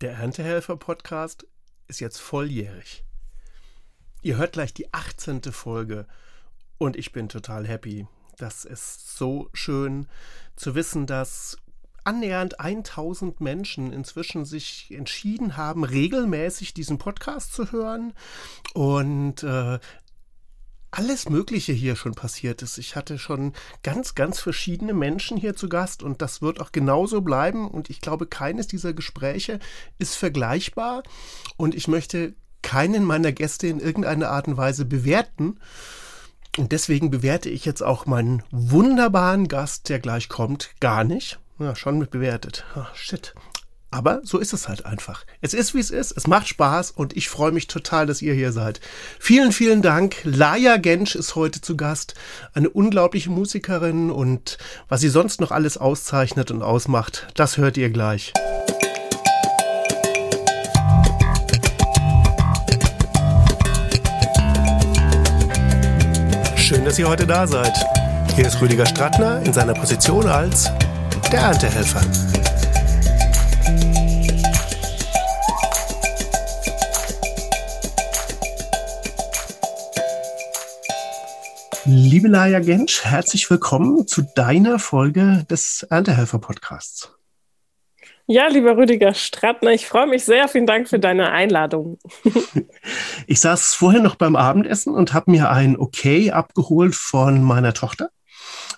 Der Erntehelfer-Podcast ist jetzt volljährig. Ihr hört gleich die 18. Folge und ich bin total happy. Das ist so schön zu wissen, dass annähernd 1000 Menschen inzwischen sich entschieden haben, regelmäßig diesen Podcast zu hören und äh, alles Mögliche hier schon passiert ist. Ich hatte schon ganz, ganz verschiedene Menschen hier zu Gast und das wird auch genauso bleiben. Und ich glaube, keines dieser Gespräche ist vergleichbar. Und ich möchte keinen meiner Gäste in irgendeiner Art und Weise bewerten. Und deswegen bewerte ich jetzt auch meinen wunderbaren Gast, der gleich kommt, gar nicht. Ja, schon mit bewertet. Oh, shit. Aber so ist es halt einfach. Es ist, wie es ist. Es macht Spaß und ich freue mich total, dass ihr hier seid. Vielen, vielen Dank. Laia Gensch ist heute zu Gast. Eine unglaubliche Musikerin und was sie sonst noch alles auszeichnet und ausmacht, das hört ihr gleich. Schön, dass ihr heute da seid. Hier ist Rüdiger Strattner in seiner Position als der Erntehelfer. Liebe Laia Gensch, herzlich willkommen zu deiner Folge des Erntehelfer-Podcasts. Ja, lieber Rüdiger Strattner, ich freue mich sehr. Vielen Dank für deine Einladung. ich saß vorher noch beim Abendessen und habe mir ein Okay abgeholt von meiner Tochter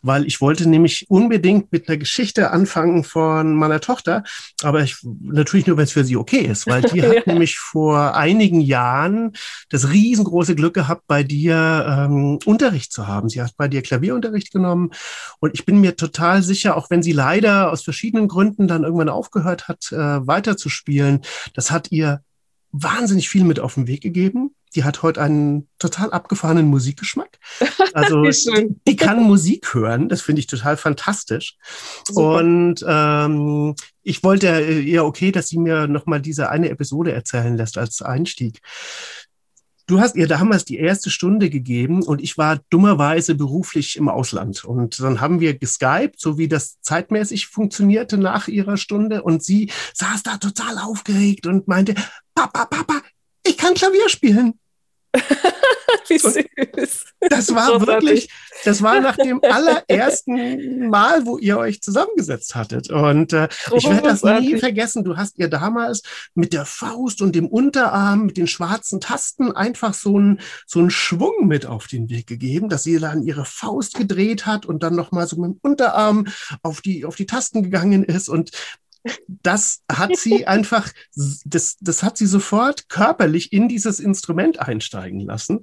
weil ich wollte nämlich unbedingt mit einer Geschichte anfangen von meiner Tochter, aber ich, natürlich nur, wenn es für sie okay ist, weil die hat nämlich vor einigen Jahren das riesengroße Glück gehabt, bei dir ähm, Unterricht zu haben. Sie hat bei dir Klavierunterricht genommen und ich bin mir total sicher, auch wenn sie leider aus verschiedenen Gründen dann irgendwann aufgehört hat, äh, weiterzuspielen, das hat ihr wahnsinnig viel mit auf den Weg gegeben. Die hat heute einen total abgefahrenen Musikgeschmack. Also die, die, kann Musik hören, das finde ich total fantastisch. Super. Und ähm, ich wollte ihr okay, dass sie mir nochmal diese eine Episode erzählen lässt als Einstieg. Du hast ihr damals die erste Stunde gegeben und ich war dummerweise beruflich im Ausland. Und dann haben wir geskypt, so wie das zeitmäßig funktionierte nach ihrer Stunde. Und sie saß da total aufgeregt und meinte, Papa, Papa, ich kann Klavier spielen. Wie süß. Das war Großartig. wirklich, das war nach dem allerersten Mal, wo ihr euch zusammengesetzt hattet. Und äh, ich werde das nie vergessen. Du hast ihr damals mit der Faust und dem Unterarm, mit den schwarzen Tasten einfach so einen so einen Schwung mit auf den Weg gegeben, dass sie dann ihre Faust gedreht hat und dann nochmal so mit dem Unterarm auf die, auf die Tasten gegangen ist. Und das hat sie einfach, das, das hat sie sofort körperlich in dieses Instrument einsteigen lassen.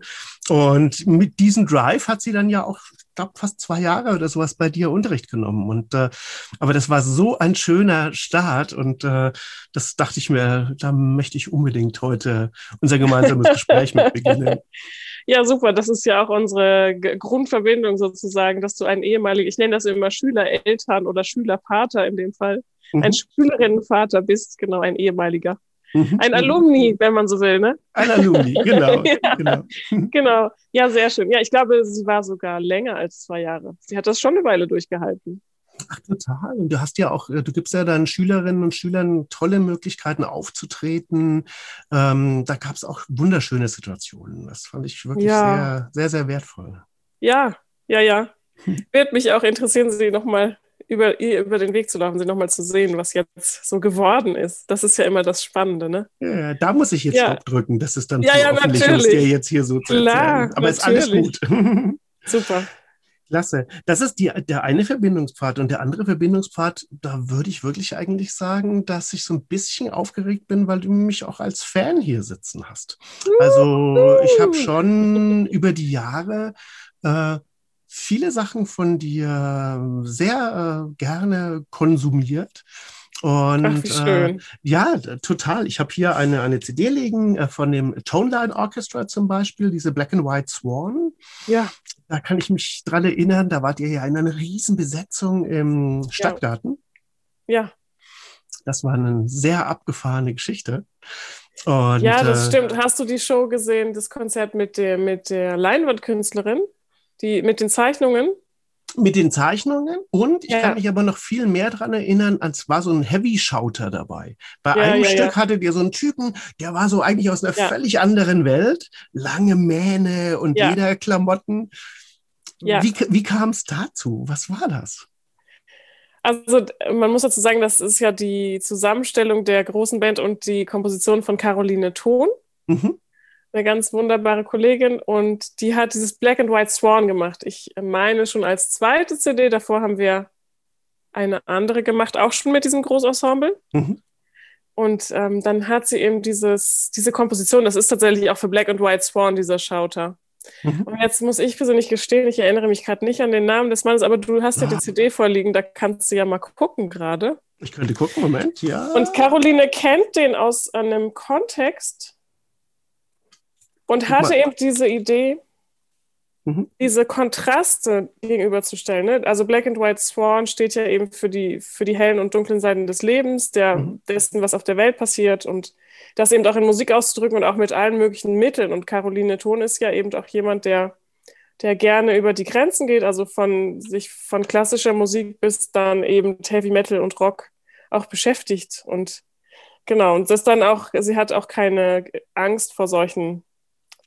Und mit diesem Drive hat sie dann ja auch, ich glaube, fast zwei Jahre oder sowas bei dir Unterricht genommen. Und äh, aber das war so ein schöner Start und äh, das dachte ich mir, da möchte ich unbedingt heute unser gemeinsames Gespräch mit beginnen. Ja, super. Das ist ja auch unsere Grundverbindung sozusagen, dass du ein ehemaliger, ich nenne das immer Schülereltern oder Schülervater in dem Fall, mhm. ein Schülerinnenvater bist, genau, ein ehemaliger. Mhm. Ein Alumni, wenn man so will, ne? Ein Alumni, genau, ja, genau. Genau. Ja, sehr schön. Ja, ich glaube, sie war sogar länger als zwei Jahre. Sie hat das schon eine Weile durchgehalten. Ach, total. Und du hast ja auch, du gibst ja deinen Schülerinnen und Schülern tolle Möglichkeiten aufzutreten. Ähm, da gab es auch wunderschöne Situationen. Das fand ich wirklich ja. sehr, sehr, sehr wertvoll. Ja, ja, ja. Wird mich auch interessieren, Sie nochmal über, über den Weg zu laufen, sie nochmal zu sehen, was jetzt so geworden ist. Das ist ja immer das Spannende, ne? Ja, da muss ich jetzt ja. Drücken. Das ist dann ja, ja, natürlich. dir jetzt hier so zu Klar, Aber ist alles gut. Super. Klasse. Das ist die, der eine Verbindungspfad. Und der andere Verbindungspfad, da würde ich wirklich eigentlich sagen, dass ich so ein bisschen aufgeregt bin, weil du mich auch als Fan hier sitzen hast. Also ich habe schon über die Jahre äh, viele Sachen von dir sehr äh, gerne konsumiert. Und Ach, äh, ja, total. Ich habe hier eine, eine CD liegen äh, von dem Toneline Orchestra zum Beispiel, diese Black and White Swan. Ja. Da kann ich mich dran erinnern, da wart ihr ja in einer riesen Besetzung im Stadtgarten. Ja. ja. Das war eine sehr abgefahrene Geschichte. Und, ja, das äh, stimmt. Hast du die Show gesehen, das Konzert mit der, mit der Leinwandkünstlerin? Die mit den Zeichnungen? Mit den Zeichnungen und ich Ja. kann mich aber noch viel mehr dran erinnern, als war so ein Heavy-Shouter dabei. Bei Ja, einem ja, Stück hattet ihr so einen Typen, der war so eigentlich aus einer völlig anderen Welt, lange Mähne und. Lederklamotten. Wie, wie kam es dazu? Was war das? Also man muss dazu sagen, das ist ja die Zusammenstellung der großen Band und die Komposition von Caroline Thon, Mhm. Eine ganz wunderbare Kollegin. Und die hat dieses Black and White Swan gemacht. Ich meine schon als zweite CD. Davor haben wir eine andere gemacht, auch schon mit diesem Großensemble. Mhm. Und ähm, dann hat sie eben dieses, diese Komposition, das ist tatsächlich auch für Black and White Swan, dieser Schauter. Mhm. Und jetzt muss ich persönlich gestehen, ich erinnere mich gerade nicht an den Namen des Mannes, aber du hast ja Ah. die CD vorliegen, da kannst du ja mal gucken gerade. Ich könnte gucken, Moment, ja. Und Caroline kennt den aus einem Kontext und hatte eben diese Idee, Mhm. diese Kontraste gegenüberzustellen. Ne? Also Black and White Swan steht ja eben für die, für die hellen und dunklen Seiten des Lebens, der, Mhm. dessen, was auf der Welt passiert und das eben auch in Musik auszudrücken und auch mit allen möglichen Mitteln. Und Caroline Thon ist ja eben auch jemand, der, der gerne über die Grenzen geht, also von sich von klassischer Musik bis dann eben Heavy Metal und Rock auch beschäftigt. Und genau, und das dann auch, sie hat auch keine Angst vor solchen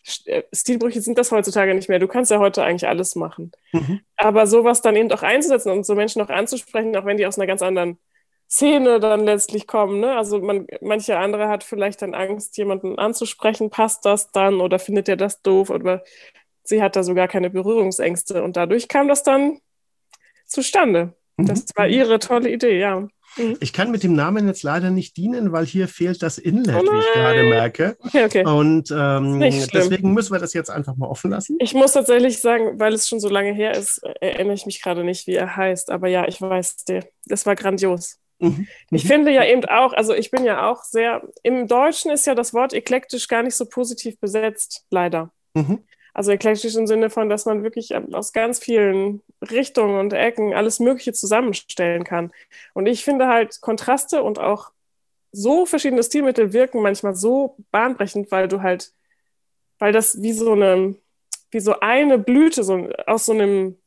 Stilbrüche sind das heutzutage nicht mehr. Du kannst ja heute eigentlich alles machen. Mhm. Aber sowas dann eben auch einzusetzen und so Menschen auch anzusprechen, auch wenn die aus einer ganz anderen Szene dann letztlich kommen. Ne? Also man, manche andere hat vielleicht dann Angst, jemanden anzusprechen, passt das dann oder findet er das doof oder sie hat da sogar keine Berührungsängste und dadurch kam das dann zustande. Das Mhm. war ihre tolle Idee, ja. Ich kann mit dem Namen jetzt leider nicht dienen, weil hier fehlt das Inlet, Oh wie ich gerade merke. Okay, okay. Und ähm, deswegen müssen wir das jetzt einfach mal offen lassen. Ich muss tatsächlich sagen, weil es schon so lange her ist, äh, erinnere ich mich gerade nicht, wie er heißt. Aber ja, ich weiß, der, das war grandios. Mhm. Ich finde ja eben auch, also ich bin ja auch sehr, im Deutschen ist ja das Wort eklektisch gar nicht so positiv besetzt, leider. Mhm. Also eklektisch im Sinne von, dass man wirklich aus ganz vielen Richtungen und Ecken alles Mögliche zusammenstellen kann. Und ich finde halt Kontraste und auch so verschiedene Stilmittel wirken manchmal so bahnbrechend, weil du halt, weil das wie so eine, wie so eine Blüte so aus so einem,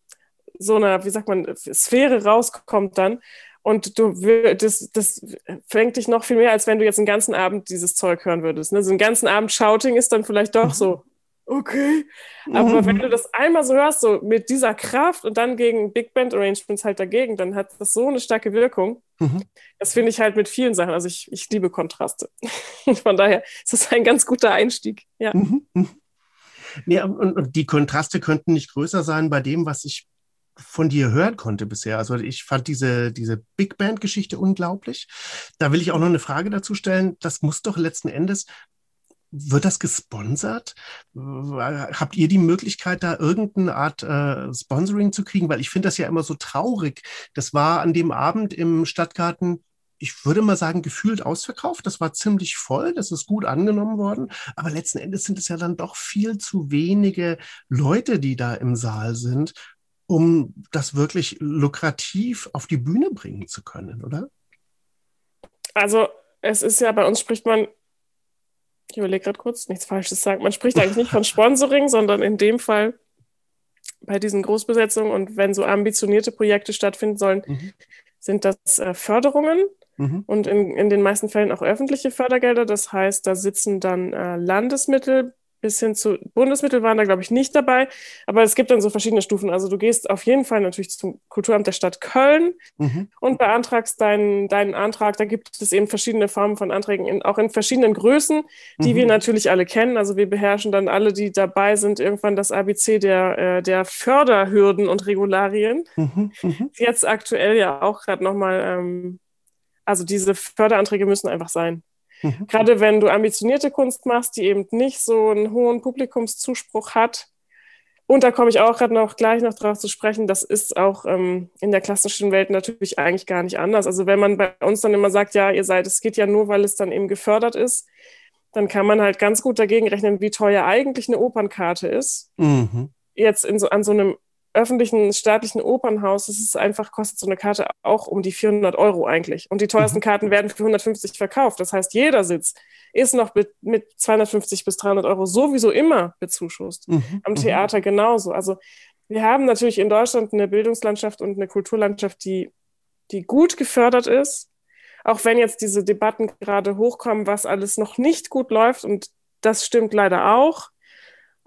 so einer, wie sagt man, Sphäre rauskommt dann. Und du das, das fängt dich noch viel mehr, als wenn du jetzt den ganzen Abend dieses Zeug hören würdest. Ne? So einen ganzen Abend Shouting ist dann vielleicht doch so, okay. Aber Mhm. wenn du das einmal so hörst, so mit dieser Kraft und dann gegen Big Band Arrangements halt dagegen, dann hat das so eine starke Wirkung. Mhm. Das finde ich halt mit vielen Sachen. Also ich, ich liebe Kontraste. Von daher ist das ein ganz guter Einstieg. Ja. Mhm. Mhm. Nee, und, und die Kontraste könnten nicht größer sein bei dem, was ich von dir hören konnte bisher. Also ich fand diese, diese Big Band-Geschichte unglaublich. Da will ich auch noch eine Frage dazu stellen. Das muss doch letzten Endes, wird das gesponsert? Habt ihr die Möglichkeit, da irgendeine Art äh, Sponsoring zu kriegen? Weil ich finde das ja immer so traurig. Das war an dem Abend im Stadtgarten ich würde mal sagen, gefühlt ausverkauft. Das war ziemlich voll, das ist gut angenommen worden. Aber letzten Endes sind es ja dann doch viel zu wenige Leute, die da im Saal sind, um das wirklich lukrativ auf die Bühne bringen zu können, oder? Also es ist ja, bei uns spricht man, ich überlege gerade kurz, nichts Falsches sagen, man spricht eigentlich nicht von Sponsoring, sondern in dem Fall bei diesen Großbesetzungen und wenn so ambitionierte Projekte stattfinden sollen, Mhm. sind das äh, Förderungen Mhm. und in, in den meisten Fällen auch öffentliche Fördergelder. Das heißt, da sitzen dann äh, Landesmittel bis hin zu Bundesmittel waren da, glaube ich, nicht dabei. Aber es gibt dann so verschiedene Stufen. Also du gehst auf jeden Fall natürlich zum Kulturamt der Stadt Köln Mhm. und beantragst deinen, deinen Antrag. Da gibt es eben verschiedene Formen von Anträgen, in, auch in verschiedenen Größen, die Mhm. wir natürlich alle kennen. Also wir beherrschen dann alle, die dabei sind, irgendwann das ABC der, äh, der Förderhürden und Regularien Mhm. Mhm. jetzt aktuell ja auch gerade nochmal, ähm, also diese Förderanträge müssen einfach sein. Mhm. Gerade wenn du ambitionierte Kunst machst, die eben nicht so einen hohen Publikumszuspruch hat. Und da komme ich auch gerade noch gleich noch drauf zu sprechen, das ist auch ähm, in der klassischen Welt natürlich eigentlich gar nicht anders. Also wenn man bei uns dann immer sagt, ja, ihr seid, es geht ja nur, weil es dann eben gefördert ist, dann kann man halt ganz gut dagegen rechnen, wie teuer eigentlich eine Opernkarte ist Mhm. jetzt in so, an so einem öffentlichen, staatlichen Opernhaus, das ist einfach, kostet so eine Karte auch um die 400 Euro eigentlich. Und die teuersten Mhm. Karten werden für 150 verkauft. Das heißt, jeder Sitz ist noch mit, mit 250 bis 300 Euro sowieso immer bezuschusst. Mhm. Am Mhm. Theater genauso. Also wir haben natürlich in Deutschland eine Bildungslandschaft und eine Kulturlandschaft, die, die gut gefördert ist. Auch wenn jetzt diese Debatten gerade hochkommen, was alles noch nicht gut läuft, und das stimmt leider auch,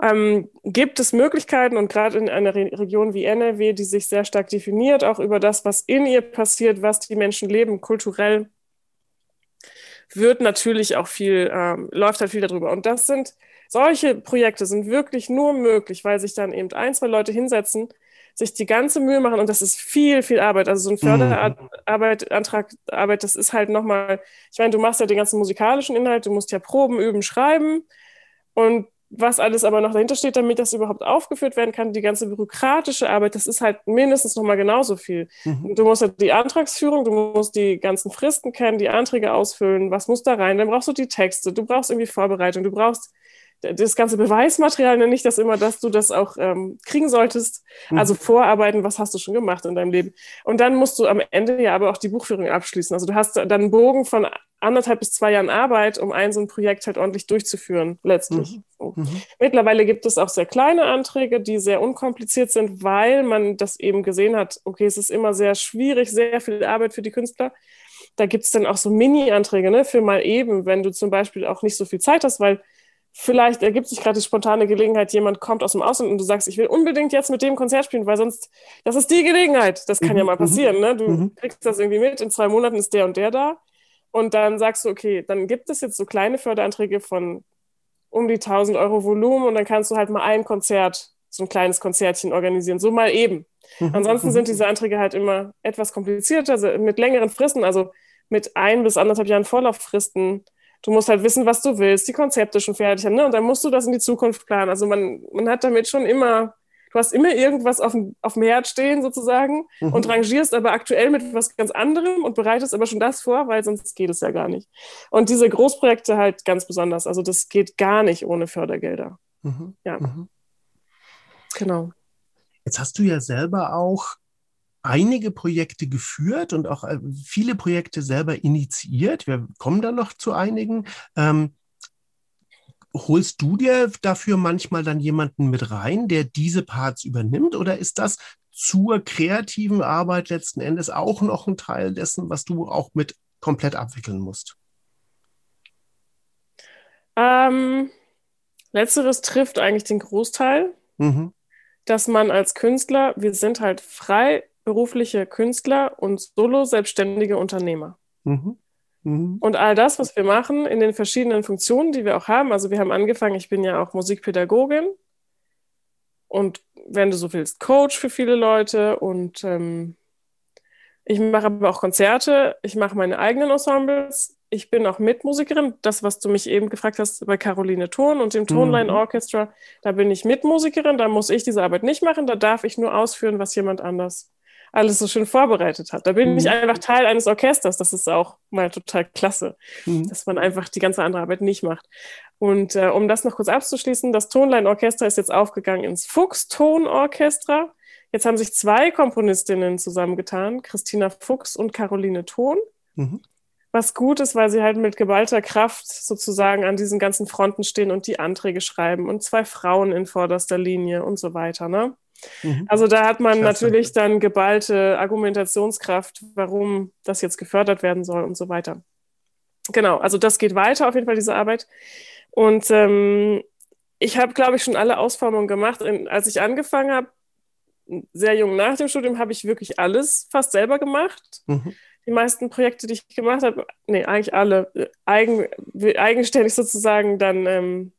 ähm, gibt es Möglichkeiten und gerade in einer Re Region wie NRW, die sich sehr stark definiert, auch über das, was in ihr passiert, was die Menschen leben, kulturell, wird natürlich auch viel, ähm, läuft halt viel darüber. Und das sind, solche Projekte sind wirklich nur möglich, weil sich dann eben ein, zwei Leute hinsetzen, sich die ganze Mühe machen und das ist viel, viel Arbeit. Also so ein Förderarbeit, Antrag, Arbeit, das ist halt nochmal, ich meine, du machst ja den ganzen musikalischen Inhalt, du musst ja proben, üben, schreiben und was alles aber noch dahinter steht, damit das überhaupt aufgeführt werden kann, die ganze bürokratische Arbeit, das ist halt mindestens nochmal genauso viel. Mhm. Du musst ja die Antragsführung, du musst die ganzen Fristen kennen, die Anträge ausfüllen, was muss da rein, dann brauchst du die Texte, du brauchst irgendwie Vorbereitung, du brauchst das ganze Beweismaterial, nenne ich das immer, dass du das auch ähm, kriegen solltest. Mhm. Also vorarbeiten, was hast du schon gemacht in deinem Leben. Und dann musst du am Ende ja aber auch die Buchführung abschließen. Also du hast dann einen Bogen von anderthalb bis zwei Jahren Arbeit, um ein so ein Projekt halt ordentlich durchzuführen, letztlich. Mhm. Mhm. Mittlerweile gibt es auch sehr kleine Anträge, die sehr unkompliziert sind, weil man das eben gesehen hat, okay, es ist immer sehr schwierig, sehr viel Arbeit für die Künstler. Da gibt es dann auch so Mini-Anträge, ne, für mal eben, wenn du zum Beispiel auch nicht so viel Zeit hast, weil vielleicht ergibt sich gerade die spontane Gelegenheit, jemand kommt aus dem Ausland und du sagst, ich will unbedingt jetzt mit dem Konzert spielen, weil sonst, das ist die Gelegenheit. Das kann mhm. ja mal mhm. passieren. Ne? Du mhm. kriegst das irgendwie mit, in zwei Monaten ist der und der da. Und dann sagst du, okay, dann gibt es jetzt so kleine Förderanträge von um die 1000 Euro Volumen und dann kannst du halt mal ein Konzert, so ein kleines Konzertchen organisieren, so mal eben. Mhm. Ansonsten sind diese Anträge halt immer etwas komplizierter, also mit längeren Fristen, also mit ein bis anderthalb Jahren Vorlauffristen du musst halt wissen, was du willst, die Konzepte schon fertig haben, ne? Und dann musst du das in die Zukunft planen. Also man, man hat damit schon immer, du hast immer irgendwas auf dem, auf dem Herd stehen sozusagen mhm. und rangierst aber aktuell mit was ganz anderem und bereitest aber schon das vor, weil sonst geht es ja gar nicht. Und diese Großprojekte halt ganz besonders. Also das geht gar nicht ohne Fördergelder. Mhm. Ja. Mhm. Genau. Jetzt hast du ja selber auch einige Projekte geführt und auch äh, viele Projekte selber initiiert. Wir kommen dann noch zu einigen. Ähm, holst du dir dafür manchmal dann jemanden mit rein, der diese Parts übernimmt? Oder ist das zur kreativen Arbeit letzten Endes auch noch ein Teil dessen, was du auch mit komplett abwickeln musst? Ähm, letzteres trifft eigentlich den Großteil, mhm. dass man als Künstler, wir sind halt frei berufliche Künstler und solo-selbstständige Unternehmer. Mhm. Mhm. Und all das, was wir machen in den verschiedenen Funktionen, die wir auch haben, also wir haben angefangen, ich bin ja auch Musikpädagogin und wenn du so willst, Coach für viele Leute und ähm, ich mache aber auch Konzerte, ich mache meine eigenen Ensembles, ich bin auch Mitmusikerin, das, was du mich eben gefragt hast bei Caroline Thon und dem Tonline mhm. Orchestra, da bin ich Mitmusikerin, da muss ich diese Arbeit nicht machen, da darf ich nur ausführen, was jemand anders alles so schön vorbereitet hat. Da bin mhm. ich einfach Teil eines Orchesters. Das ist auch mal total klasse, mhm. dass man einfach die ganze andere Arbeit nicht macht. Und äh, um das noch kurz abzuschließen, das Tonline-Orchester ist jetzt aufgegangen ins Fuchs-Ton-Orchestra. Jetzt haben sich zwei Komponistinnen zusammengetan, Christina Fuchs und Caroline Ton. Mhm. Was gut ist, weil sie halt mit geballter Kraft sozusagen an diesen ganzen Fronten stehen und die Anträge schreiben und zwei Frauen in vorderster Linie und so weiter. Ne? Mhm. Also da hat man Klasse. natürlich dann geballte Argumentationskraft, warum das jetzt gefördert werden soll und so weiter. Genau, also das geht weiter auf jeden Fall, diese Arbeit. Und ähm, ich habe, glaube ich, schon alle Ausformungen gemacht. Und als ich angefangen habe, sehr jung nach dem Studium, habe ich wirklich alles fast selber gemacht. Mhm. Die meisten Projekte, die ich gemacht habe, nee, eigentlich alle, äh, eigen, eigenständig sozusagen dann ähm,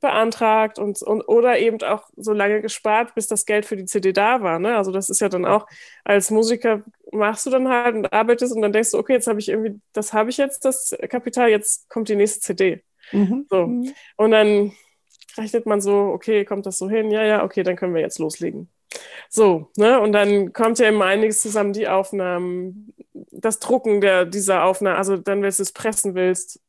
beantragt und, und oder eben auch so lange gespart, bis das Geld für die CD da war. Ne? Also das ist ja dann auch, als Musiker machst du dann halt und arbeitest und dann denkst du, okay, jetzt habe ich irgendwie, das habe ich jetzt, das Kapital, jetzt kommt die nächste CD. Mhm. So. Mhm. Und dann rechnet man so, okay, kommt das so hin? Ja, ja, okay, dann können wir jetzt loslegen. So, ne? Und dann kommt ja immer einiges zusammen, die Aufnahmen, das Drucken der, dieser Aufnahmen, also dann, wenn du es pressen willst,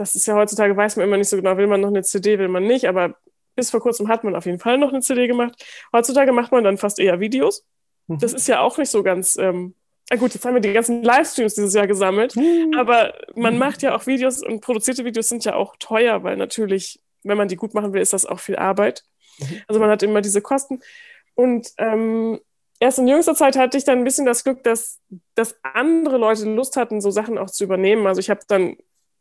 das ist ja heutzutage, weiß man immer nicht so genau, will man noch eine CD, will man nicht, aber bis vor kurzem hat man auf jeden Fall noch eine CD gemacht. Heutzutage macht man dann fast eher Videos. Mhm. Das ist ja auch nicht so ganz. Ähm, na gut, jetzt haben wir die ganzen Livestreams dieses Jahr gesammelt, mhm. aber man macht ja auch Videos und produzierte Videos sind ja auch teuer, weil natürlich, wenn man die gut machen will, ist das auch viel Arbeit. Mhm. Also man hat immer diese Kosten. Und ähm, erst in jüngster Zeit hatte ich dann ein bisschen das Glück, dass, dass andere Leute Lust hatten, so Sachen auch zu übernehmen. Also ich habe dann,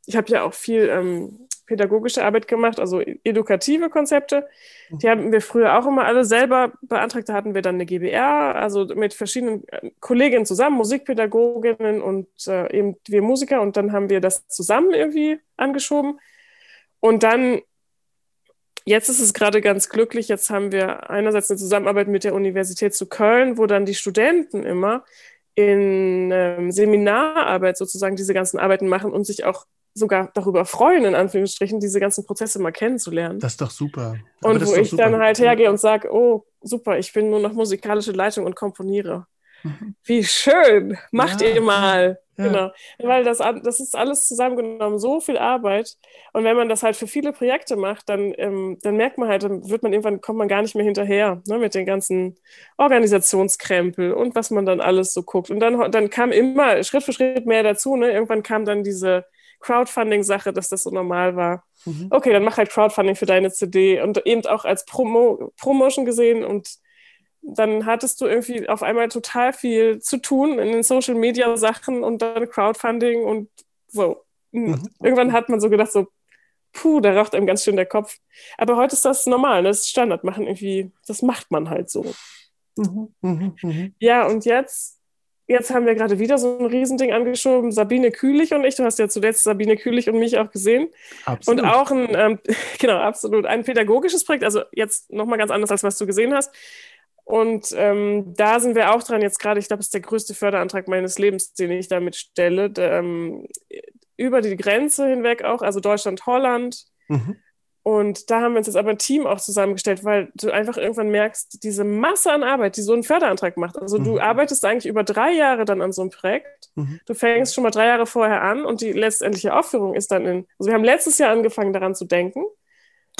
ich habe ja auch viel ähm, pädagogische Arbeit gemacht, also edukative Konzepte. Die haben wir früher auch immer alle selber beantragt. Da hatten wir dann eine GBR, also mit verschiedenen äh, Kolleginnen zusammen, Musikpädagoginnen und äh, eben wir Musiker. Und dann haben wir das zusammen irgendwie angeschoben. Und dann, jetzt ist es gerade ganz glücklich, jetzt haben wir einerseits eine Zusammenarbeit mit der Universität zu Köln, wo dann die Studenten immer in ähm, Seminararbeit sozusagen diese ganzen Arbeiten machen und sich auch sogar darüber freuen, in Anführungsstrichen, diese ganzen Prozesse mal kennenzulernen. Das ist doch super. Aber und wo ich super. dann halt hergehe und sage, oh, super, ich bin nur noch musikalische Leitung und komponiere. Mhm. Wie schön, macht ja. ihr mal. Ja. Genau. Weil das, das ist alles zusammengenommen so viel Arbeit. Und wenn man das halt für viele Projekte macht, dann, ähm, dann merkt man halt, dann wird man irgendwann, kommt man gar nicht mehr hinterher, ne, mit den ganzen Organisationskrempel und was man dann alles so guckt. Und dann, dann kam immer Schritt für Schritt mehr dazu. Ne? Irgendwann kam dann diese Crowdfunding-Sache, dass das so normal war. Mhm. Okay, dann mach halt Crowdfunding für deine CD und eben auch als Promo Promotion gesehen und dann hattest du irgendwie auf einmal total viel zu tun in den Social Media Sachen und dann Crowdfunding und so. Mhm. Irgendwann hat man so gedacht, so, puh, da raucht einem ganz schön der Kopf. Aber heute ist das normal, ne? das ist Standard, machen irgendwie, das macht man halt so. Mhm. Mhm. mhm. Ja, und jetzt Jetzt haben wir gerade wieder so ein Riesending angeschoben. Sabine Kühlich und ich. Du hast ja zuletzt Sabine Kühlich und mich auch gesehen. Absolut. Und auch ein, ähm, genau, absolut, ein pädagogisches Projekt. Also jetzt nochmal ganz anders, als was du gesehen hast. Und ähm, da sind wir auch dran. Jetzt gerade, ich glaube, es ist der größte Förderantrag meines Lebens, den ich damit stelle. Der, ähm, über die Grenze hinweg auch, also Deutschland, Holland. Mhm. Und da haben wir uns jetzt aber ein Team auch zusammengestellt, weil du einfach irgendwann merkst, diese Masse an Arbeit, die so ein Förderantrag macht. Also mhm. du arbeitest eigentlich über drei Jahre dann an so einem Projekt. Mhm. Du fängst schon mal drei Jahre vorher an und die letztendliche Aufführung ist dann in. Also wir haben letztes Jahr angefangen daran zu denken,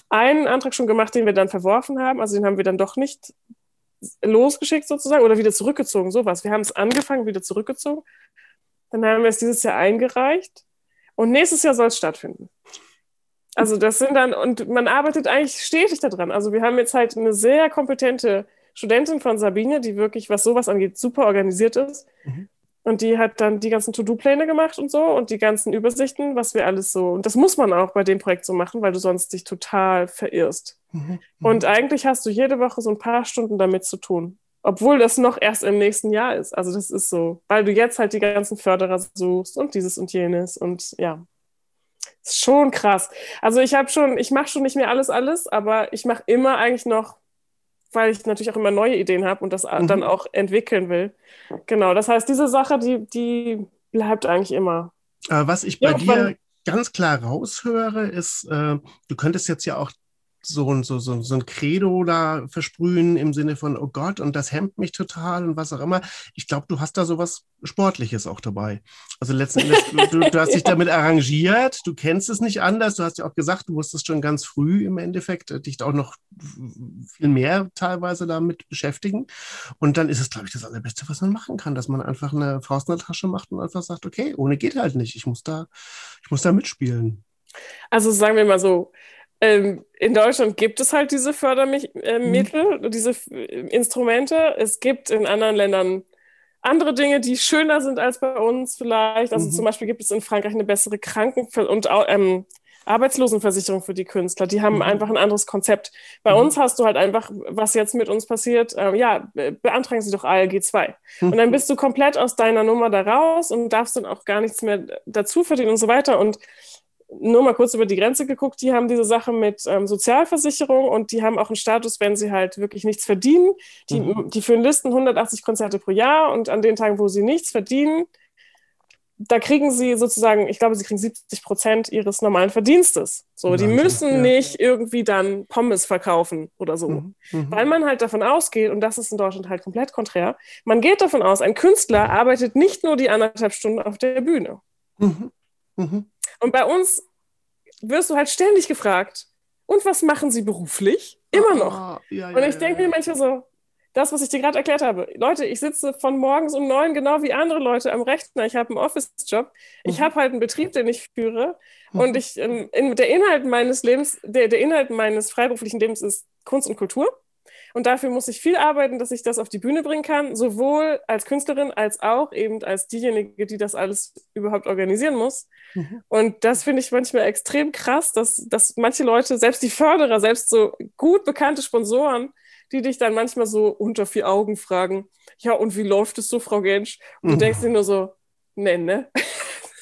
einen Antrag schon gemacht, den wir dann verworfen haben. Also den haben wir dann doch nicht losgeschickt sozusagen oder wieder zurückgezogen, sowas. Wir haben es angefangen, wieder zurückgezogen. Dann haben wir es dieses Jahr eingereicht und nächstes Jahr soll es stattfinden. Also das sind dann, und man arbeitet eigentlich stetig daran. Also wir haben jetzt halt eine sehr kompetente Studentin von Sabine, die wirklich, was sowas angeht, super organisiert ist. Mhm. Und die hat dann die ganzen To-Do-Pläne gemacht und so und die ganzen Übersichten, was wir alles so. Und das muss man auch bei dem Projekt so machen, weil du sonst dich total verirrst. Mhm. Und eigentlich hast du jede Woche so ein paar Stunden damit zu tun. Obwohl das noch erst im nächsten Jahr ist. Also das ist so, weil du jetzt halt die ganzen Förderer suchst und dieses und jenes und ja schon krass. Also ich habe schon, ich mache schon nicht mehr alles, alles, aber ich mache immer eigentlich noch, weil ich natürlich auch immer neue Ideen habe und das mhm. dann auch entwickeln will. Genau, das heißt, diese Sache, die, die bleibt eigentlich immer. Äh, was ich bei ja, dir ganz klar raushöre, ist, äh, du könntest jetzt ja auch so ein, so, so, so ein Credo da versprühen im Sinne von, oh Gott, und das hemmt mich total und was auch immer. Ich glaube, du hast da sowas Sportliches auch dabei. Also letzten Endes, du, du, hast dich damit arrangiert, du kennst es nicht anders, du hast ja auch gesagt, du musstest schon ganz früh im Endeffekt äh, dich auch noch viel mehr teilweise damit beschäftigen. Und dann ist es, glaube ich, das Allerbeste, was man machen kann, dass man einfach eine Faust in der Tasche macht und einfach sagt, okay, ohne geht halt nicht. Ich muss da, ich muss da mitspielen. Also sagen wir mal so, ähm, in Deutschland gibt es halt diese Fördermittel, mhm. diese Instrumente. Es gibt in anderen Ländern andere Dinge, die schöner sind als bei uns vielleicht. Also mhm. zum Beispiel gibt es in Frankreich eine bessere Kranken- und ähm, Arbeitslosenversicherung für die Künstler. Die haben mhm. einfach ein anderes Konzept. Bei mhm. uns hast du halt einfach, was jetzt mit uns passiert, äh, ja, beantragen Sie doch ALG 2. Und dann bist du komplett aus deiner Nummer da raus und darfst dann auch gar nichts mehr dazu verdienen und so weiter. Und nur mal kurz über die Grenze geguckt, die haben diese Sache mit ähm, Sozialversicherung und die haben auch einen Status, wenn sie halt wirklich nichts verdienen. Die, mhm. die führen Listen 180 Konzerte pro Jahr und an den Tagen, wo sie nichts verdienen, da kriegen sie sozusagen, ich glaube, sie kriegen 70 Prozent ihres normalen Verdienstes. So, die müssen ja. nicht irgendwie dann Pommes verkaufen oder so. Mhm. Mhm. Weil man halt davon ausgeht, und das ist in Deutschland halt komplett konträr, man geht davon aus, ein Künstler arbeitet nicht nur die anderthalb Stunden auf der Bühne. Mhm. Und bei uns wirst du halt ständig gefragt, und was machen sie beruflich? Immer noch. Ah, ja, ja, und ich denke mir manchmal so, das, was ich dir gerade erklärt habe. Leute, ich sitze von morgens um neun genau wie andere Leute am Rechner. Ich habe einen Office-Job. Ich mhm. habe halt einen Betrieb, den ich führe. Mhm. Und ich, ähm, in, der Inhalt meines Lebens, der, der Inhalt meines freiberuflichen Lebens ist Kunst und Kultur. Und dafür muss ich viel arbeiten, dass ich das auf die Bühne bringen kann, sowohl als Künstlerin als auch eben als diejenige, die das alles überhaupt organisieren muss. Mhm. Und das finde ich manchmal extrem krass, dass, dass manche Leute, selbst die Förderer, selbst so gut bekannte Sponsoren, die dich dann manchmal so unter vier Augen fragen, ja, und wie läuft es so, Frau Gensch? Und mhm. du denkst dir nur so, nee, ne?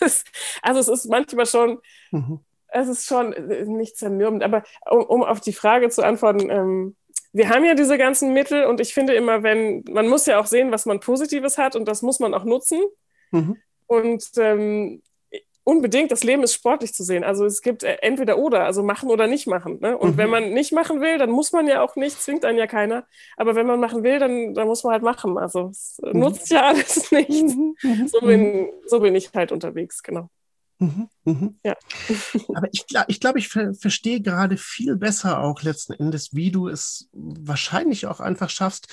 also es ist manchmal schon, mhm. es ist schon äh, nicht zermürbend, aber um, um, auf die Frage zu antworten, ähm, wir haben ja diese ganzen Mittel und ich finde immer, wenn, man muss ja auch sehen, was man Positives hat und das muss man auch nutzen. Mhm. Und ähm, unbedingt, das Leben ist sportlich zu sehen. Also es gibt äh, entweder oder, also machen oder nicht machen. Ne? Und mhm. wenn man nicht machen will, dann muss man ja auch nicht, zwingt einen ja keiner. Aber wenn man machen will, dann, dann muss man halt machen. Also es mhm. nutzt ja alles nicht. Mhm. So, bin, so bin ich halt unterwegs, genau. Mhm, mhm. Ja. Aber ich glaube, ich, glaub, ich ver verstehe gerade viel besser auch letzten Endes, wie du es wahrscheinlich auch einfach schaffst,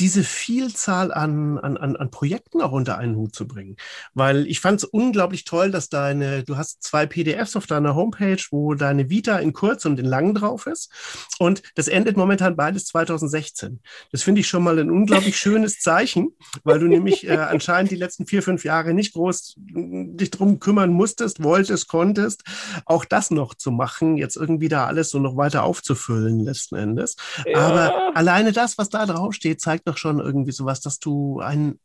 diese Vielzahl an, an, an Projekten auch unter einen Hut zu bringen. Weil ich fand es unglaublich toll, dass deine, du hast zwei PDFs auf deiner Homepage, wo deine Vita in kurz und in lang drauf ist. Und das endet momentan beides 2016. Das finde ich schon mal ein unglaublich schönes Zeichen, weil du nämlich äh, anscheinend die letzten vier, fünf Jahre nicht groß dich drum kümmern musstest, wolltest, konntest, auch das noch zu machen, jetzt irgendwie da alles so noch weiter aufzufüllen letzten Endes. Ja. Aber alleine das, was da draufsteht, zeigt doch schon irgendwie sowas, dass du ein,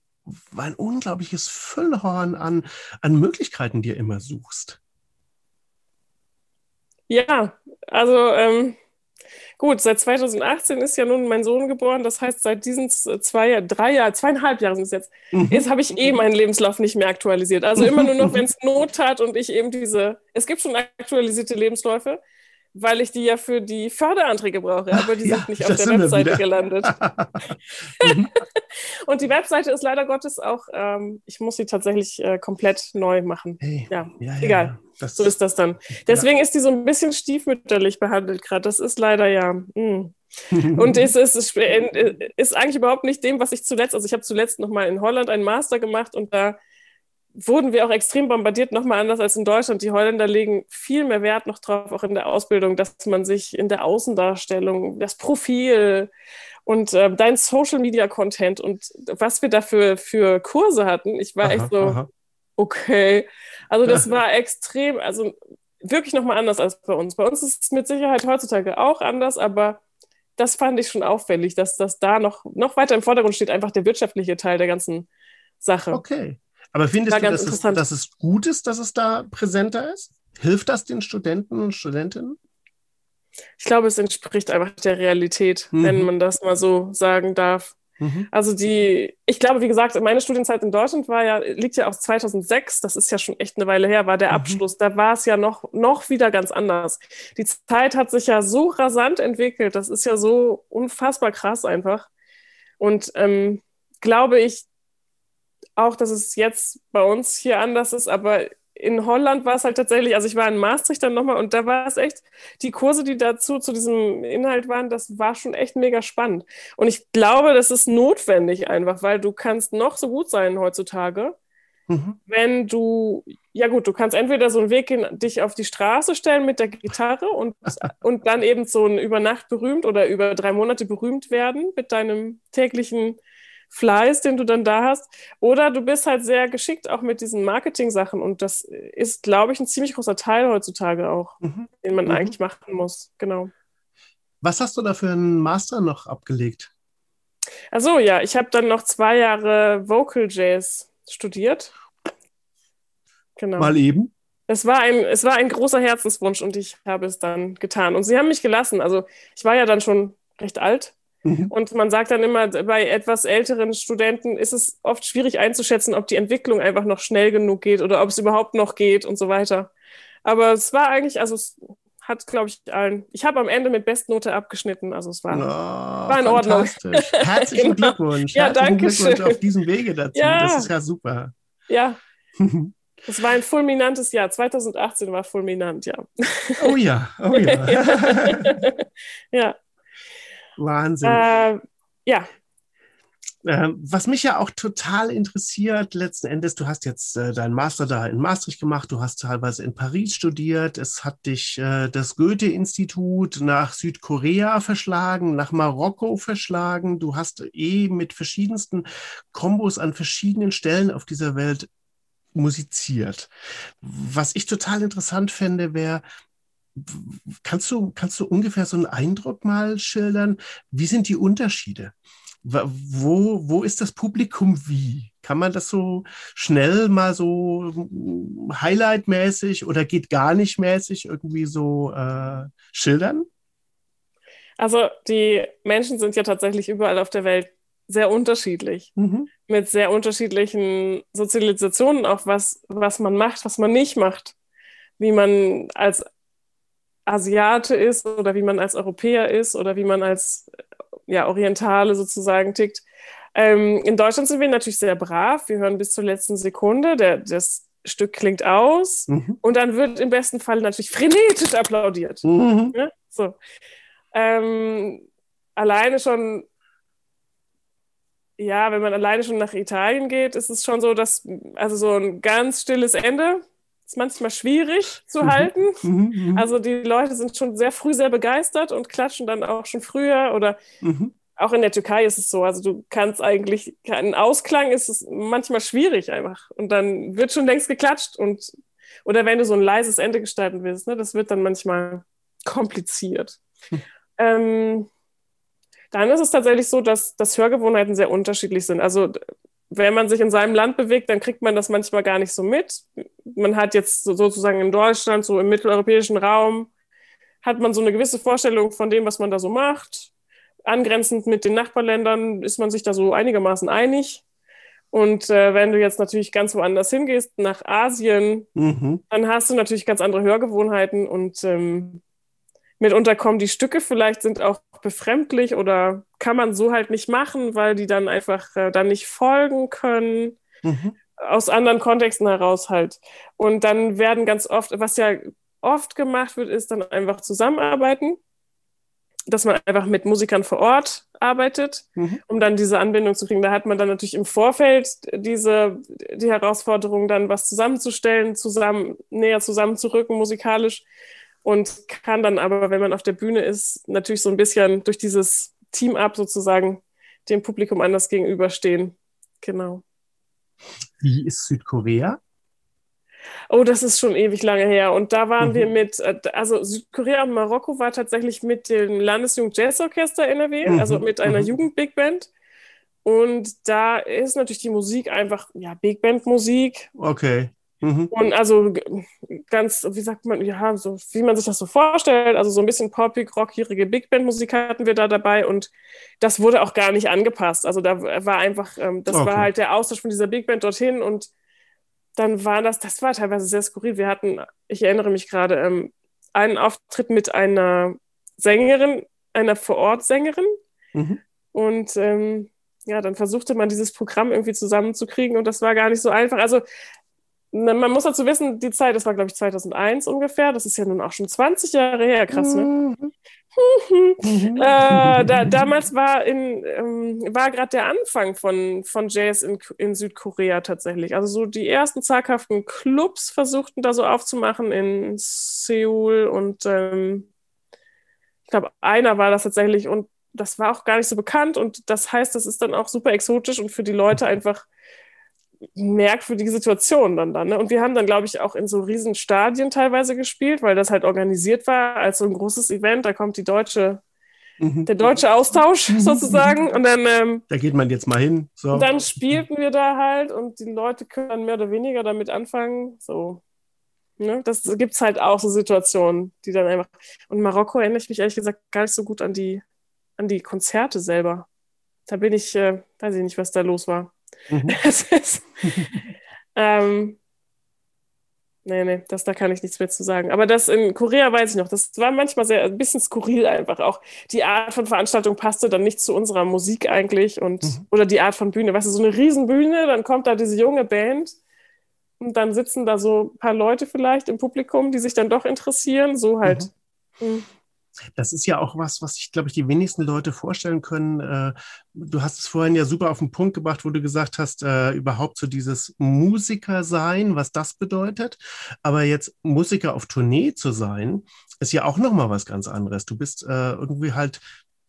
ein unglaubliches Füllhorn an, an Möglichkeiten dir immer suchst. Ja, also ähm, gut, seit 2018 ist ja nun mein Sohn geboren. Das heißt, seit diesen zwei, drei Jahren, zweieinhalb Jahren sind es jetzt, mhm. jetzt habe ich eh meinen Lebenslauf nicht mehr aktualisiert. Also immer nur noch, wenn es Not hat und ich eben diese, es gibt schon aktualisierte Lebensläufe, weil ich die ja für die Förderanträge brauche, aber die ja, sind nicht auf der Webseite gelandet. Mhm. und die Webseite ist leider Gottes auch, ähm, ich muss sie tatsächlich äh, komplett neu machen. Hey, ja, ja, egal. Ja, so ist das dann. Deswegen ist die so ein bisschen stiefmütterlich behandelt gerade. Das ist leider ja. Mh. Hm. Und es ist, ist, ist, eigentlich überhaupt nicht dem, was ich zuletzt, also ich habe zuletzt nochmal in Holland einen Master gemacht und da wurden wir auch extrem bombardiert, nochmal anders als in Deutschland. Die Holländer legen viel mehr Wert noch drauf, auch in der Ausbildung, dass man sich in der Außendarstellung, das Profil und äh, dein Social Media Content und was wir dafür für Kurse hatten, ich war aha, echt so, aha. okay. Also das war extrem, also wirklich nochmal anders als bei uns. Bei uns ist es mit Sicherheit heutzutage auch anders, aber das fand ich schon auffällig, dass das da noch, noch weiter im Vordergrund steht, einfach der wirtschaftliche Teil der ganzen Sache. Okay. Aber findest du, dass es, dass es gut ist, dass es da präsenter ist? Hilft das den Studenten und Studentinnen? Ich glaube, es entspricht einfach der Realität, mhm. wenn man das mal so sagen darf. Mhm. Also die, ich glaube, wie gesagt, meine Studienzeit in Deutschland war ja, liegt ja auf 2006, das ist ja schon echt eine Weile her, war der mhm. Abschluss. Da war es ja noch, noch wieder ganz anders. Die Zeit hat sich ja so rasant entwickelt, das ist ja so unfassbar krass einfach. Und ähm, glaube ich, auch, dass es jetzt bei uns hier anders ist, aber in Holland war es halt tatsächlich, also ich war in Maastricht dann nochmal und da war es echt, die Kurse, die dazu zu diesem Inhalt waren, das war schon echt mega spannend. Und ich glaube, das ist notwendig einfach, weil du kannst noch so gut sein heutzutage, mhm. wenn du, ja gut, du kannst entweder so einen Weg gehen, dich auf die Straße stellen mit der Gitarre und, und dann eben so ein über Nacht berühmt oder über drei Monate berühmt werden mit deinem täglichen Fleiß, den du dann da hast. Oder du bist halt sehr geschickt auch mit diesen Marketing-Sachen. Und das ist, glaube ich, ein ziemlich großer Teil heutzutage auch, mhm. den man mhm. eigentlich machen muss. Genau. Was hast du da für einen Master noch abgelegt? Also ja, ich habe dann noch zwei Jahre Vocal Jazz studiert. Genau. Mal eben? Es war, ein, es war ein großer Herzenswunsch und ich habe es dann getan. Und sie haben mich gelassen. Also ich war ja dann schon recht alt Mhm. Und man sagt dann immer, bei etwas älteren Studenten ist es oft schwierig einzuschätzen, ob die Entwicklung einfach noch schnell genug geht oder ob es überhaupt noch geht und so weiter. Aber es war eigentlich, also es hat, glaube ich, allen. Ich habe am Ende mit Bestnote abgeschnitten, also es war, oh, war in Ordnung. Herzlichen genau. Glückwunsch. Ja, Herzlichen danke Glückwunsch auf diesem Wege dazu. Ja. Das ist ja super. Ja. Es war ein fulminantes Jahr. 2018 war fulminant, ja. Oh ja, oh ja. ja. Wahnsinn. Äh, ja. Ähm, was mich ja auch total interessiert, letzten Endes, du hast jetzt äh, deinen Master da in Maastricht gemacht, du hast teilweise in Paris studiert, es hat dich äh, das Goethe-Institut nach Südkorea verschlagen, nach Marokko verschlagen, du hast eh mit verschiedensten Kombos an verschiedenen Stellen auf dieser Welt musiziert. Was ich total interessant fände, wäre, kannst du, kannst du ungefähr so einen Eindruck mal schildern? Wie sind die Unterschiede? wo, wo ist das Publikum wie? Kann man das so schnell mal so hm, Highlight-mäßig oder geht gar nicht mäßig irgendwie so äh, schildern? Also die Menschen sind ja tatsächlich überall auf der Welt sehr unterschiedlich, mhm. mit sehr unterschiedlichen Sozialisationen, auch was, was man macht, was man nicht macht, wie man als Asiate ist oder wie man als Europäer ist oder wie man als ja, Orientale sozusagen tickt. Ähm, in Deutschland sind wir natürlich sehr brav. Wir hören bis zur letzten Sekunde. Der, das Stück klingt aus mhm. und dann wird im besten Fall natürlich frenetisch applaudiert. Mhm. Ja, so. Ähm, alleine schon, ja, wenn man alleine schon nach Italien geht, ist es schon so, dass, also so ein ganz stilles Ende ist manchmal schwierig zu mhm. halten. Mhm, mhm. Also die Leute sind schon sehr früh sehr begeistert und klatschen dann auch schon früher oder mhm. auch in der Türkei ist es so. Also du kannst eigentlich, einen Ausklang ist es manchmal schwierig einfach und dann wird schon längst geklatscht und oder wenn du so ein leises Ende gestalten willst, ne, das wird dann manchmal kompliziert. Hm. Ähm, dann ist es tatsächlich so, dass, dass Hörgewohnheiten sehr unterschiedlich sind. Also wenn man sich in seinem Land bewegt, dann kriegt man das manchmal gar nicht so mit. Man hat jetzt sozusagen in Deutschland, so im mitteleuropäischen Raum, hat man so eine gewisse Vorstellung von dem, was man da so macht. Angrenzend mit den Nachbarländern ist man sich da so einigermaßen einig. Und äh, wenn du jetzt natürlich ganz woanders hingehst, nach Asien, mhm. dann hast du natürlich ganz andere Hörgewohnheiten und ähm, mitunter kommen die Stücke vielleicht sind auch befremdlich oder kann man so halt nicht machen, weil die dann einfach äh, dann nicht folgen können. Mhm. Aus anderen Kontexten heraus halt. Und dann werden ganz oft, was ja oft gemacht wird, ist dann einfach zusammenarbeiten, dass man einfach mit Musikern vor Ort arbeitet, mhm. um dann diese Anbindung zu kriegen. Da hat man dann natürlich im Vorfeld diese, die Herausforderung, dann was zusammenzustellen, zusammen, näher zusammenzurücken musikalisch und kann dann aber, wenn man auf der Bühne ist, natürlich so ein bisschen durch dieses Team-Up sozusagen dem Publikum anders gegenüberstehen. Genau. Wie ist Südkorea? Oh, das ist schon ewig lange her. Und da waren mhm. wir mit, äh, also Südkorea und Marokko war tatsächlich mit dem Landesjugend Jazzorchester NRW, mhm. also mit einer mhm. Jugend-Big Band. Und da ist natürlich die Musik einfach, ja, Big Band Musik. Okay. Mhm. Und also ganz, wie sagt man, ja, so wie man sich das so vorstellt, also so ein bisschen poppig, rockigere Big Band Musik hatten wir da dabei und das wurde auch gar nicht angepasst. Also da war einfach, ähm, das okay. war halt der Austausch von dieser Big Band dorthin und dann war das, das war teilweise sehr skurril. Wir hatten, ich erinnere mich gerade, ähm, einen Auftritt mit einer Sängerin, einer Vorortsängerin mhm. und ähm, ja, dann versuchte man dieses Programm irgendwie zusammenzukriegen und das war gar nicht so einfach. Also man muss dazu wissen, die Zeit, das war glaube ich 2001 ungefähr, das ist ja nun auch schon 20 Jahre her, krass, ne? Mhm. äh, da, damals war, ähm, war gerade der Anfang von, von Jazz in, in Südkorea tatsächlich. Also so die ersten zaghaften Clubs versuchten da so aufzumachen in Seoul und ähm, ich glaube, einer war das tatsächlich und das war auch gar nicht so bekannt und das heißt, das ist dann auch super exotisch und für die Leute einfach merkwürdige Situation dann dann. Ne? Und wir haben dann, glaube ich, auch in so riesen Stadien teilweise gespielt, weil das halt organisiert war als so ein großes Event. Da kommt die deutsche, mhm. der deutsche Austausch mhm. sozusagen. Und dann ähm, da geht man jetzt mal hin. So. Dann spielten wir da halt und die Leute können dann mehr oder weniger damit anfangen. So. Ne? Das gibt es halt auch so Situationen, die dann einfach. Und Marokko erinnere ich mich ehrlich gesagt gar nicht so gut an die, an die Konzerte selber. Da bin ich, äh, weiß ich nicht, was da los war. Mhm. ist, ähm, nee, nee, das, da kann ich nichts mehr zu sagen. Aber das in Korea weiß ich noch, das war manchmal sehr, ein bisschen skurril einfach auch. Die Art von Veranstaltung passte dann nicht zu unserer Musik eigentlich und, mhm. oder die Art von Bühne. Weißt du, so eine Riesenbühne, dann kommt da diese junge Band und dann sitzen da so ein paar Leute vielleicht im Publikum, die sich dann doch interessieren, so halt. Mhm. Hm. Das ist ja auch was, was sich, glaube ich, die wenigsten Leute vorstellen können. Äh, du hast es vorhin ja super auf den Punkt gebracht, wo du gesagt hast, äh, überhaupt so dieses Musiker sein, was das bedeutet. Aber jetzt Musiker auf Tournee zu sein, ist ja auch nochmal was ganz anderes. Du bist äh, irgendwie halt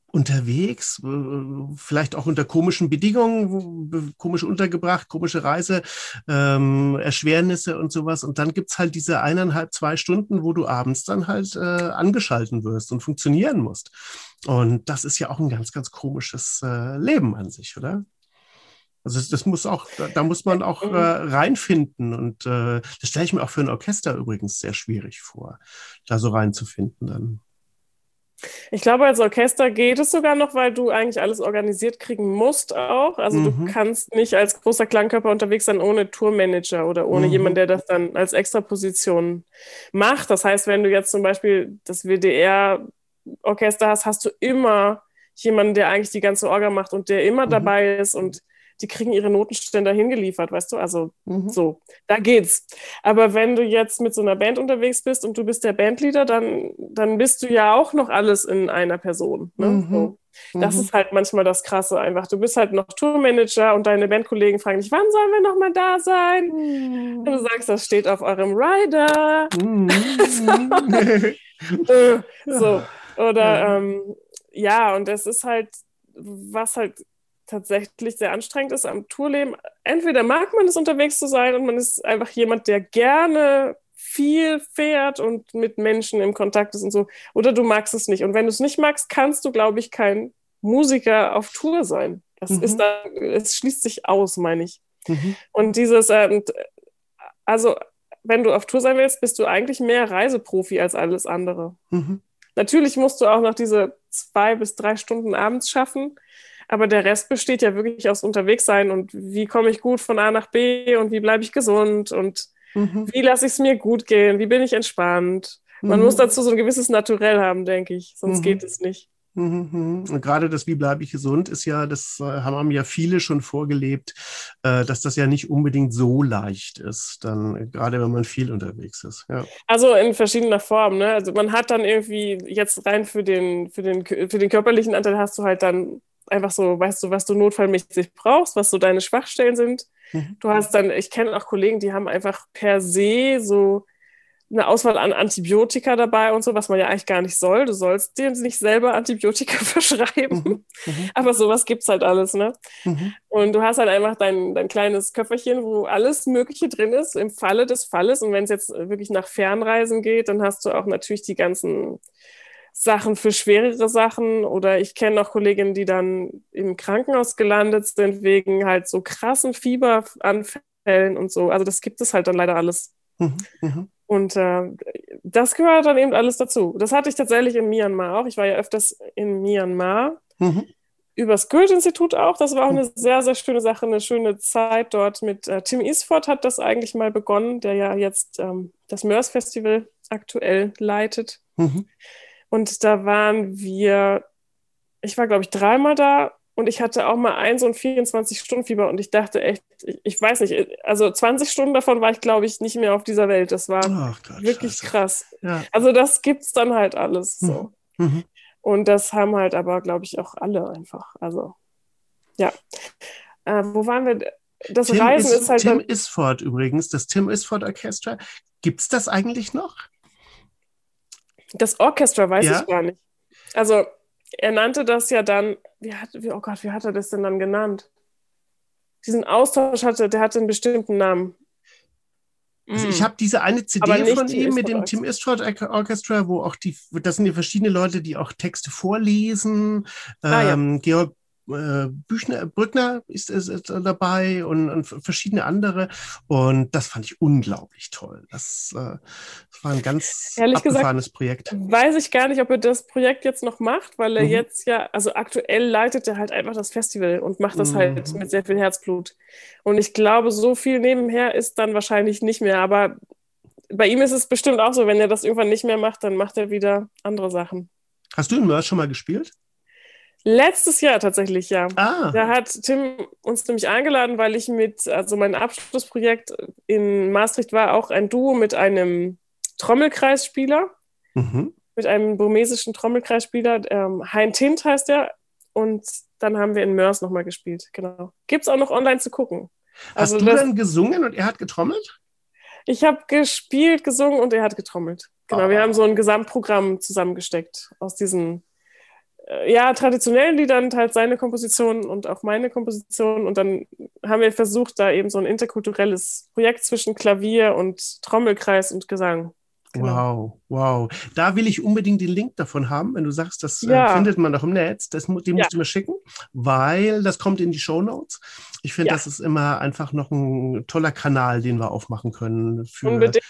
unterwegs, äh, vielleicht auch unter komischen Bedingungen, komisch untergebracht, komische Reise, ähm, Erschwernisse und sowas. Und dann gibt es halt diese eineinhalb, zwei Stunden, wo du abends dann halt äh, angeschalten wirst und funktionieren musst. Und das ist ja auch ein ganz, ganz komisches äh, Leben an sich, oder? Also das, muss auch, da, da, muss man auch äh, reinfinden. Und äh, das stelle ich mir auch für ein Orchester übrigens sehr schwierig vor, da so reinzufinden dann. Ich glaube, als Orchester geht es sogar noch, weil du eigentlich alles organisiert kriegen musst auch. Also mhm. du kannst nicht als großer Klangkörper unterwegs sein ohne Tourmanager oder ohne mhm. jemanden, der das dann als Extraposition macht. Das heißt, wenn du jetzt zum Beispiel das WDR-Orchester hast, hast du immer jemanden, der eigentlich die ganze Orga macht und der immer mhm. dabei ist und die kriegen ihre Notenständer hingeliefert, weißt du? Also mhm. so, da geht's. Aber wenn du jetzt mit so einer Band unterwegs bist und du bist der Bandleader, dann, dann bist du ja auch noch alles in einer Person. Ne? Mhm. So. Das mhm. ist halt manchmal das Krasse einfach. Du bist halt noch Tourmanager und deine Bandkollegen fragen dich, wann sollen wir noch mal da sein? Mhm. Und du sagst, das steht auf eurem Rider. Mhm. Äh, so. Oder ähm, ja, und es ist halt, was halt tatsächlich sehr anstrengend ist am Tourleben. Entweder mag man es unterwegs zu sein und man ist einfach jemand, der gerne viel fährt und mit Menschen im Kontakt ist und so, oder du magst es nicht. Und wenn du es nicht magst, kannst du, glaube ich, kein Musiker auf Tour sein. Das mhm. ist dann, es schließt sich aus, meine ich. Mhm. Und dieses, äh, also wenn du auf Tour sein willst, bist du eigentlich mehr Reiseprofi als alles andere. Mhm. Natürlich musst du auch noch diese zwei bis drei Stunden abends schaffen. Aber der Rest besteht ja wirklich aus Unterwegssein und wie komme ich gut von A nach B und wie bleibe ich gesund und mhm. wie lasse ich es mir gut gehen, wie bin ich entspannt. Man mhm. muss dazu so ein gewisses Naturell haben, denke ich, sonst mhm. geht es nicht. Mhm. Und gerade das Wie bleibe ich gesund ist ja, das äh, haben ja viele schon vorgelebt, äh, dass das ja nicht unbedingt so leicht ist, dann gerade wenn man viel unterwegs ist. Ja. Also in verschiedener Form. Ne? Also man hat dann irgendwie jetzt rein für den, für den, für den körperlichen Anteil hast du halt dann einfach so, weißt du, was du notfallmäßig brauchst, was so deine Schwachstellen sind. Mhm. Du hast dann, ich kenne auch Kollegen, die haben einfach per se so eine Auswahl an Antibiotika dabei und so, was man ja eigentlich gar nicht soll. Du sollst dir nicht selber Antibiotika verschreiben. Mhm. Mhm. Aber sowas gibt es halt alles, ne? Mhm. Und du hast halt einfach dein, dein kleines Köfferchen, wo alles Mögliche drin ist, im Falle des Falles. Und wenn es jetzt wirklich nach Fernreisen geht, dann hast du auch natürlich die ganzen Sachen für schwerere Sachen oder ich kenne auch Kolleginnen, die dann im Krankenhaus gelandet sind wegen halt so krassen Fieberanfällen und so. Also das gibt es halt dann leider alles. Mhm, mhm. Und äh, das gehört dann eben alles dazu. Das hatte ich tatsächlich in Myanmar auch. Ich war ja öfters in Myanmar. Mhm. Übers Goethe-Institut auch. Das war auch eine sehr, sehr schöne Sache, eine schöne Zeit dort mit äh, Tim Eastford hat das eigentlich mal begonnen, der ja jetzt ähm, das Mörs Festival aktuell leitet. Mhm. Und da waren wir, ich war, glaube ich, dreimal da und ich hatte auch mal ein so ein 24-Stunden-Fieber und ich dachte echt, ich, ich, weiß nicht, also 20 Stunden davon war ich, glaube ich, nicht mehr auf dieser Welt. Das war Gott, wirklich Scheiße. krass. Ja. Also das gibt es dann halt alles so. Mhm. mhm. Und das haben halt aber, glaube ich, auch alle einfach. Also, ja. Äh, wo waren wir? Das Tim Reisen ist, ist halt. Tim Isford übrigens, das Tim Isford Orchestra. Gibt es das eigentlich noch? Das Orchester weiß ja? ich gar nicht. Also er nannte das ja dann, wie hat, wie, oh Gott, wie hat er das denn dann genannt? Diesen Austausch hatte, der hatte einen bestimmten Namen. Also ich mm. habe diese eine CD von ihm mit dem Tim Istford Orchestra, wo auch die, das sind ja verschiedene Leute, die auch Texte vorlesen. Ah, ähm, ja. Georg äh, Büchner, Brückner ist, ist, ist dabei und, und, verschiedene andere. Und das fand ich unglaublich toll. Das, äh, das war ein ganz Ehrlich abgefahrenes gesagt, Projekt. Weiß ich gar nicht, ob er das Projekt jetzt noch macht, weil er mhm. jetzt ja, also aktuell leitet er halt einfach das Festival und macht das halt mhm. halt mit sehr viel Herzblut. Und ich glaube, so viel nebenher ist dann wahrscheinlich nicht mehr. Aber bei ihm ist es bestimmt auch so, wenn er das irgendwann nicht mehr macht, dann macht er wieder andere Sachen. Hast du in Mörs schon mal gespielt? Letztes Jahr tatsächlich, ja. Ah. Da hat Tim uns nämlich eingeladen, weil ich mit, also mein Abschlussprojekt in Maastricht war auch ein Duo mit einem Trommelkreisspieler. Mhm. mit einem burmesischen Trommelkreisspieler. Ähm, Hein Tint heißt der. Und dann haben wir in Mörs nochmal gespielt. Genau. Gibt es auch noch online zu gucken. Hast also du das, dann gesungen und er hat getrommelt? Ich habe gespielt, gesungen und er hat getrommelt. Genau, oh. wir haben so ein Gesamtprogramm zusammengesteckt aus diesen ja, traditionellen Liedern, halt seine Kompositionen und auch meine Kompositionen. Und dann haben wir versucht, da eben so ein interkulturelles Projekt zwischen Klavier und Trommelkreis und Gesang Genau. Wow, wow. Da will ich unbedingt den Link davon haben, wenn du sagst, das äh, ja. findet man doch im Netz. Das, den musst ja. du mir schicken, weil das kommt in die Show Notes. Ich finde, ja. das ist immer einfach noch ein toller Kanal, den wir aufmachen können für unbedingt.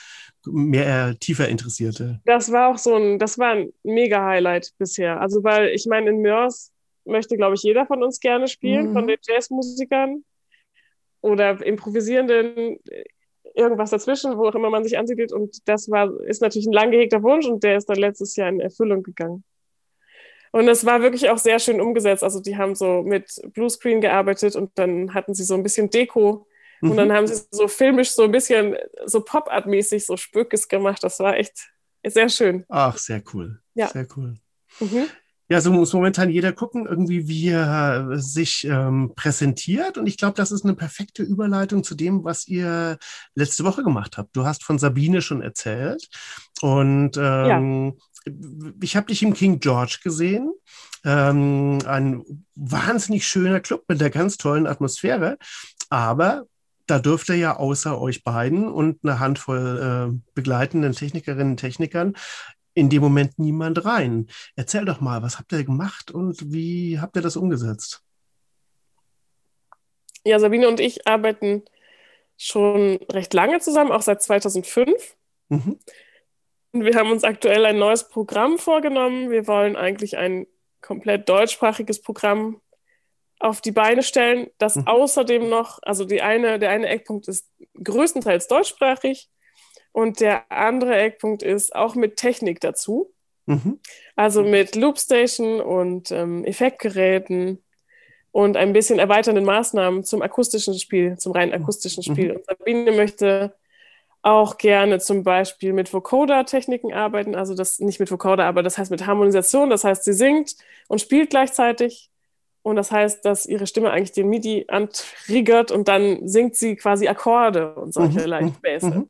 Mehr äh, tiefer Interessierte. Das war auch so ein, das war ein mega Highlight bisher. Also, weil ich meine, in Mörs möchte, glaube ich, jeder von uns gerne spielen, mhm. von den Jazzmusikern oder improvisierenden irgendwas dazwischen, wo auch immer man sich ansiedelt. Und das war, ist natürlich ein lang gehegter Wunsch und der ist dann letztes Jahr in Erfüllung gegangen. Und es war wirklich auch sehr schön umgesetzt. Also die haben so mit Bluescreen gearbeitet und dann hatten sie so ein bisschen Deko mhm. und dann haben sie so filmisch so ein bisschen so Pop-Art-mäßig so Spökes gemacht. Das war echt sehr schön. Ach, sehr cool. Ja. Sehr cool. Mhm. Ja, so muss momentan jeder gucken, irgendwie, wie er sich ähm, präsentiert. Und ich glaube, das ist eine perfekte Überleitung zu dem, was ihr letzte Woche gemacht habt. Du hast von Sabine schon erzählt. Und ähm, ja. ich habe dich im King George gesehen. Ähm, ein wahnsinnig schöner Club mit einer ganz tollen Atmosphäre. Aber da dürfte ja außer euch beiden und eine Handvoll äh, begleitenden Technikerinnen und Technikern in dem Moment niemand rein. Erzähl doch mal, was habt ihr gemacht und wie habt ihr das umgesetzt? Ja, Sabine und ich arbeiten schon recht lange zusammen, auch seit 2005. Mhm. Und wir haben uns aktuell ein neues Programm vorgenommen. Wir wollen eigentlich ein komplett deutschsprachiges Programm auf die Beine stellen, das mhm. außerdem noch, also die eine, der eine Eckpunkt ist größtenteils deutschsprachig und der andere Eckpunkt ist auch mit Technik dazu. Mhm. Also mit Loopstation und ähm, Effektgeräten und ein bisschen erweiternden Maßnahmen zum akustischen Spiel, zum rein akustischen mhm. Spiel. Mhm. Und Sabine möchte auch gerne zum Beispiel mit Vocoder-Techniken arbeiten, also das nicht mit Vocoder, aber das heißt mit Harmonisation. Das heißt, sie singt und spielt gleichzeitig. Und das heißt, dass ihre Stimme eigentlich den MIDI antriggert und dann singt sie quasi Akkorde und solche mhm. Bässe. Mhm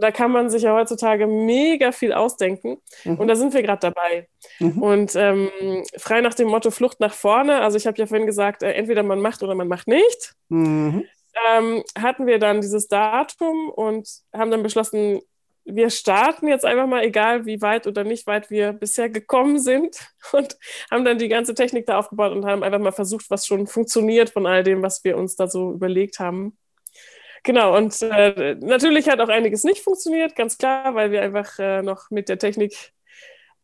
da kann man sich ja heutzutage mega viel ausdenken. Mhm. Und da sind wir gerade dabei. Mhm. Und ähm, frei nach dem Motto Flucht nach vorne, also ich habe ja vorhin gesagt, äh, entweder man macht oder man macht nicht, mhm. ähm, hatten wir dann dieses Datum und haben dann beschlossen, wir starten jetzt einfach mal, egal wie weit oder nicht weit wir bisher gekommen sind und haben dann die ganze Technik da aufgebaut und haben einfach mal versucht, was schon funktioniert von all dem, was wir uns da so überlegt haben. Genau, und äh, natürlich hat auch einiges nicht funktioniert, ganz klar, weil wir einfach äh, noch mit der Technik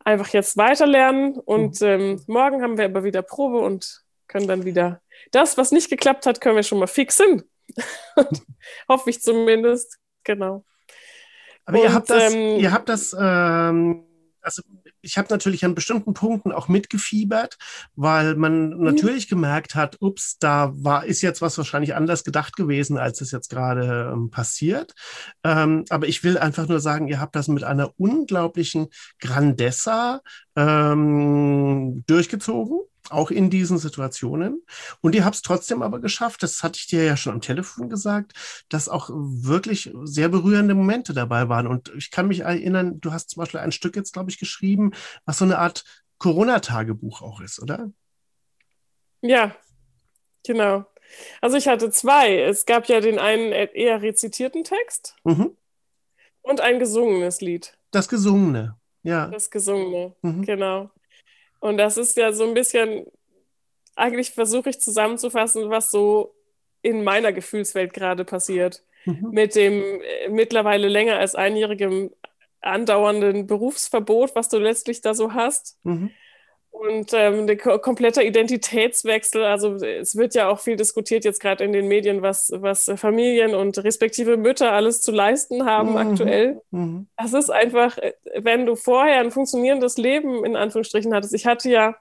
einfach jetzt weiterlernen. Und mhm. ähm, morgen haben wir aber wieder Probe und können dann wieder das, was nicht geklappt hat, können wir schon mal fixen. Hoffe ich zumindest. Genau. Aber und, ihr habt das, ähm, ihr habt das ähm, also ich habe natürlich an bestimmten Punkten auch mitgefiebert, weil man mhm. natürlich gemerkt hat, ups, da war, ist jetzt was wahrscheinlich anders gedacht gewesen, als es jetzt gerade ähm, passiert. Ähm, aber ich will einfach nur sagen, ihr habt das mit einer unglaublichen Grandessa ähm, durchgezogen auch in diesen Situationen. Und ihr habt es trotzdem aber geschafft, das hatte ich dir ja schon am Telefon gesagt, dass auch wirklich sehr berührende Momente dabei waren. Und ich kann mich erinnern, du hast zum Beispiel ein Stück jetzt, glaube ich, geschrieben, was so eine Art Corona-Tagebuch auch ist, oder? Ja, genau. Also ich hatte zwei. Es gab ja den einen eher rezitierten Text mhm. und ein gesungenes Lied. Das gesungene, ja. Das gesungene, mhm. genau. Und das ist ja so ein bisschen, eigentlich versuche ich zusammenzufassen, was so in meiner Gefühlswelt gerade passiert. Mhm. Mit dem äh, mittlerweile länger als einjährigen andauernden Berufsverbot, was du letztlich da so hast. Mhm. Und ähm, der komplette Identitätswechsel, also es wird ja auch viel diskutiert jetzt gerade in den Medien, was, was Familien und respektive Mütter alles zu leisten haben mhm. aktuell. Mhm. Das ist einfach, wenn du vorher ein funktionierendes Leben in Anführungsstrichen hattest. Ich hatte ja,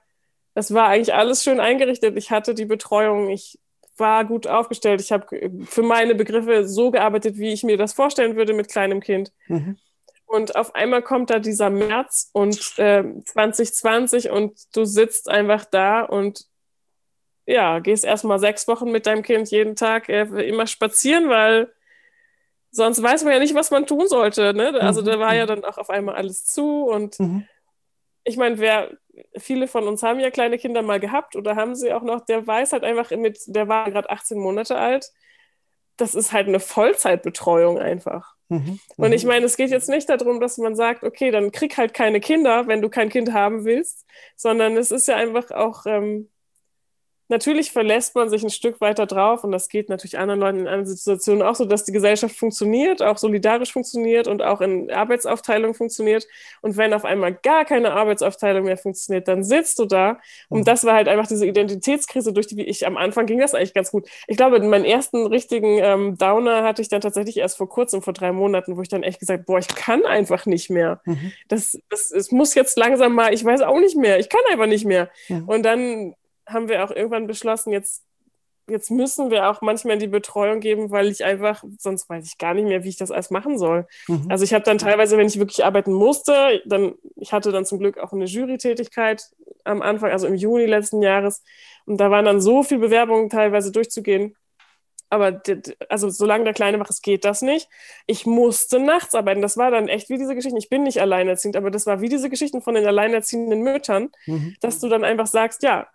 das war eigentlich alles schön eingerichtet. Ich hatte die Betreuung, ich war gut aufgestellt. Ich habe für meine Begriffe so gearbeitet, wie ich mir das vorstellen würde mit kleinem Kind. Mhm. Und auf einmal kommt da dieser März und äh, 2020 und du sitzt einfach da und ja, gehst erstmal sechs Wochen mit deinem Kind jeden Tag äh, immer spazieren, weil sonst weiß man ja nicht, was man tun sollte. Ne? Also mhm. da war ja mhm. dann auch auf einmal alles zu und mhm. ich meine, wer viele von uns haben ja kleine Kinder mal gehabt oder haben sie auch noch, der weiß halt einfach mit, der war gerade 18 Monate alt. Das ist halt eine Vollzeitbetreuung einfach. Mhm. Und ich mhm. meine, es geht jetzt nicht darum, dass man sagt, okay, dann krieg halt keine Kinder, wenn du kein Kind haben willst, sondern es ist ja einfach auch ähm, natürlich verlässt man sich ein Stück weiter drauf und das geht natürlich anderen Leuten in anderen Situationen auch so, dass die Gesellschaft funktioniert, auch solidarisch funktioniert und auch in Arbeitsaufteilung funktioniert. Und wenn auf einmal gar keine Arbeitsaufteilung mehr funktioniert, dann sitzt du da. Und mhm. das war halt einfach diese Identitätskrise, durch die ich am Anfang ging das eigentlich ganz gut. Ich glaube, meinen ersten richtigen ähm, Downer hatte ich dann tatsächlich erst vor kurzem, vor drei Monaten, wo ich dann echt gesagt, boah, ich kann einfach nicht mehr. Mhm. Das, das, es muss jetzt langsam mal, ich weiß auch nicht mehr, ich kann einfach nicht mehr. Mhm. Und dann haben wir auch irgendwann beschlossen, jetzt, jetzt müssen wir auch manchmal die Betreuung geben, weil ich einfach, sonst weiß ich gar nicht mehr, wie ich das alles machen soll. Mhm. Also ich habe dann teilweise, wenn ich wirklich arbeiten musste, dann, ich hatte dann zum Glück auch eine Jurytätigkeit am Anfang, also im Juni letzten Jahres. Und da waren dann so viele Bewerbungen teilweise durchzugehen. Aber also solange der Kleine wach ist, geht das nicht. Ich musste nachts arbeiten. Das war dann echt wie diese Geschichten. Ich bin nicht alleinerziehend, aber das war wie diese Geschichten von den alleinerziehenden Müttern, mhm. dass du dann einfach sagst, ja,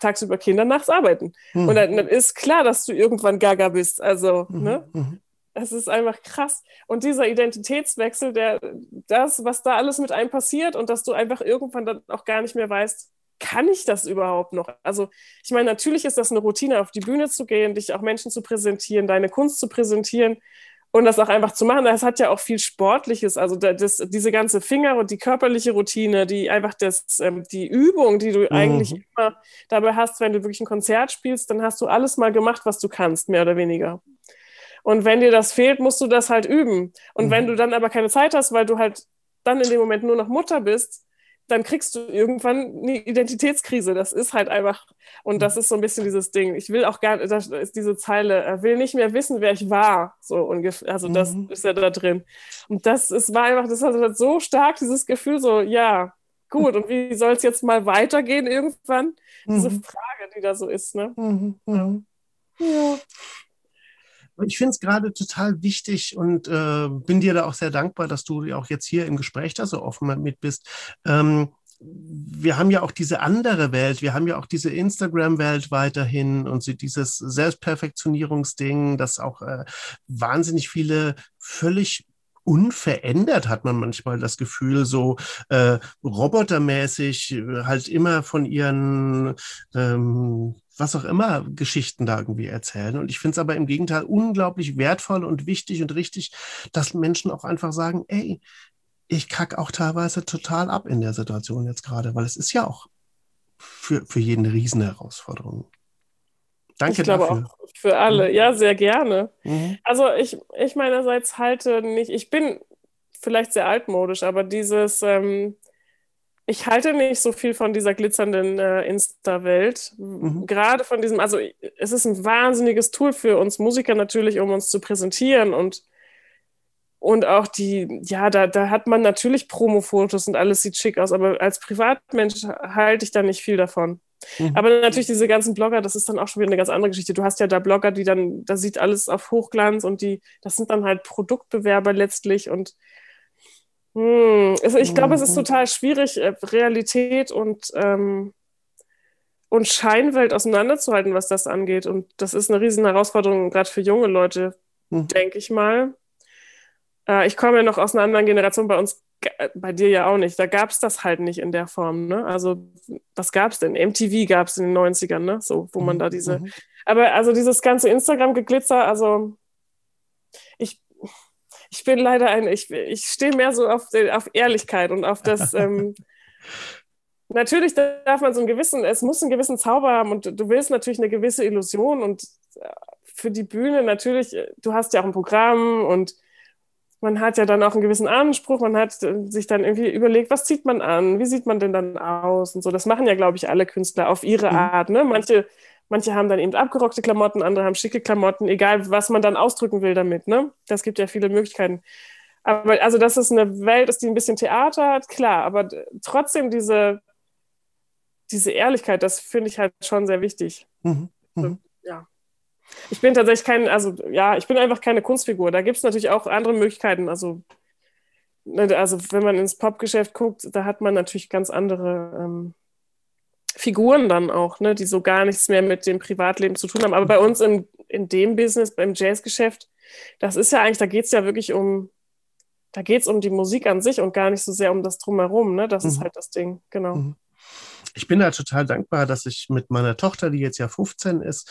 tagsüber Kinder, nachts arbeiten. Mhm. Und dann, dann, ist klar, dass du irgendwann gaga bist. Also, mhm. ne? Mhm. Es ist einfach krass. Und dieser Identitätswechsel, der, das, was da alles mit einem passiert und dass du einfach irgendwann dann auch gar nicht mehr weißt, kann ich das überhaupt noch? Also, ich meine, natürlich ist das eine Routine, auf die Bühne zu gehen, dich auch Menschen zu präsentieren, deine Kunst zu präsentieren und das auch einfach zu machen. Das hat ja auch viel Sportliches. Also das, diese ganze Finger und die körperliche Routine, die einfach das, ähm, die Übung, die du mhm. eigentlich immer dabei hast, wenn du wirklich ein Konzert spielst, dann hast du alles mal gemacht, was du kannst, mehr oder weniger. Und wenn dir das fehlt, musst du das halt üben. Und mhm. wenn du dann aber keine Zeit hast, weil du halt dann in dem Moment nur noch Mutter bist, dann kriegst du irgendwann eine Identitätskrise. Das ist halt einfach, und das ist so ein bisschen dieses Ding. Ich will auch gar nicht, das ist diese Zeile, er will nicht mehr wissen, wer ich war. So ungefähr, also das mhm. ist ja da drin. Und das ist, war einfach, das hat so stark, dieses Gefühl, so, ja, gut, und wie soll es jetzt mal weitergehen irgendwann? Mhm. Diese Frage, die da so ist, ne? Mhm. mhm. Ja ich finde es gerade total wichtig und äh, bin dir da auch sehr dankbar, dass du auch jetzt hier im Gespräch da so offen mit bist. Ähm, wir haben ja auch diese andere Welt, wir haben ja auch diese Instagram-Welt weiterhin und dieses Selbstperfektionierungsding, das auch äh, wahnsinnig viele völlig unverändert hat man manchmal das Gefühl, so äh, robotermäßig äh, halt immer von ihren ähm, was auch immer Geschichten da irgendwie erzählen. Und ich finde es aber im Gegenteil unglaublich wertvoll und wichtig und richtig, dass Menschen auch einfach sagen, ey, ich kacke auch teilweise total ab in der Situation jetzt gerade, weil es ist ja auch für, für jeden eine Riesenherausforderung. Danke ich glaube dafür. Auch für alle, mhm. ja, sehr gerne. Mhm. Also ich, ich meinerseits halte nicht, ich bin vielleicht sehr altmodisch, aber dieses, ähm, ich halte nicht so viel von dieser glitzernden äh, Insta-Welt. Mhm. Gerade von diesem, also es ist ein wahnsinniges Tool für uns Musiker natürlich, um uns zu präsentieren und, und auch die, ja, da, da hat man natürlich Promo-Fotos und alles sieht schick aus, aber als Privatmensch halte ich da nicht viel davon. Mhm. Aber natürlich diese ganzen Blogger, das ist dann auch schon wieder eine ganz andere Geschichte. Du hast ja da Blogger, die dann, da sieht alles auf Hochglanz und die, das sind dann halt Produktbewerber letztlich und hm, also ich glaube, es ist mhm. total schwierig, äh, Realität und, ähm, und Scheinwelt auseinanderzuhalten, was das angeht. Und das ist eine riesen Herausforderung, gerade für junge Leute, mhm. denke ich mal. Äh, ich komme ja noch aus einer anderen Generation, bei uns, äh, bei dir ja auch nicht. Da gab es das halt nicht in der Form. Ne? Also, was gab es denn? MTV gab es in den 90ern, ne? So, wo man mhm. da diese. Mhm. Aber also dieses ganze Instagram-Geglitzer, also ich bin leider ein, ich, ich stehe mehr so auf, auf Ehrlichkeit und auf das. Ähm, natürlich darf man so einen gewissen, es muss einen gewissen Zauber haben und du willst natürlich eine gewisse Illusion und äh, für die Bühne natürlich, äh, du hast ja auch ein Programm und man hat ja dann auch einen gewissen Anspruch, man hat äh, sich dann irgendwie überlegt, was zieht man an, wie sieht man denn dann aus und so. Das machen ja, glaube ich, alle Künstler auf ihre mhm. Art. Ne? Manche Manche haben dann eben abgerockte Klamotten, andere haben schicke Klamotten, egal was man dann ausdrücken will damit. Ne? Das gibt ja viele Möglichkeiten. Aber also, dass es eine Welt ist, die ein bisschen Theater hat, klar, aber trotzdem diese, diese Ehrlichkeit, das finde ich halt schon sehr wichtig. Mhm. Mhm. Ja. Ich bin tatsächlich kein, also ja, ich bin einfach keine Kunstfigur. Da gibt es natürlich auch andere Möglichkeiten. Also, ne, also wenn man ins Popgeschäft guckt, da hat man natürlich ganz andere ähm, Figuren dann auch, ne, die so gar nichts mehr mit dem Privatleben zu tun haben. Aber bei uns in, in dem Business, beim Jazzgeschäft, das ist ja eigentlich, da geht es ja wirklich um, da geht es um die Musik an sich und gar nicht so sehr um das Drumherum, ne? Das mhm. ist halt das Ding, genau. Mhm. Ich bin da total dankbar, dass ich mit meiner Tochter, die jetzt ja 15 ist,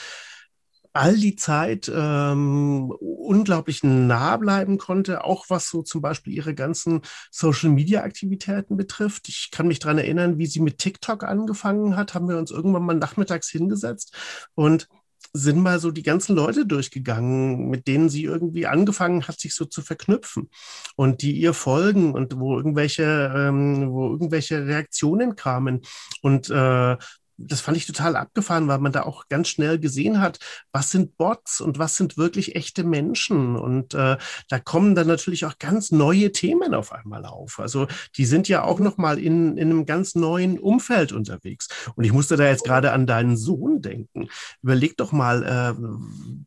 all die Zeit ähm, unglaublich nah bleiben konnte, auch was so zum Beispiel ihre ganzen Social-Media-Aktivitäten betrifft. Ich kann mich daran erinnern, wie sie mit TikTok angefangen hat, haben wir uns irgendwann mal nachmittags hingesetzt und sind mal so die ganzen Leute durchgegangen, mit denen sie irgendwie angefangen hat, sich so zu verknüpfen und die ihr folgen und wo irgendwelche, ähm, wo irgendwelche Reaktionen kamen und äh, das fand ich total abgefahren, weil man da auch ganz schnell gesehen hat, was sind Bots und was sind wirklich echte Menschen. Und äh, da kommen dann natürlich auch ganz neue Themen auf einmal auf. Also die sind ja auch nochmal in, in einem ganz neuen Umfeld unterwegs. Und ich musste da jetzt gerade an deinen Sohn denken. Überleg doch mal, äh,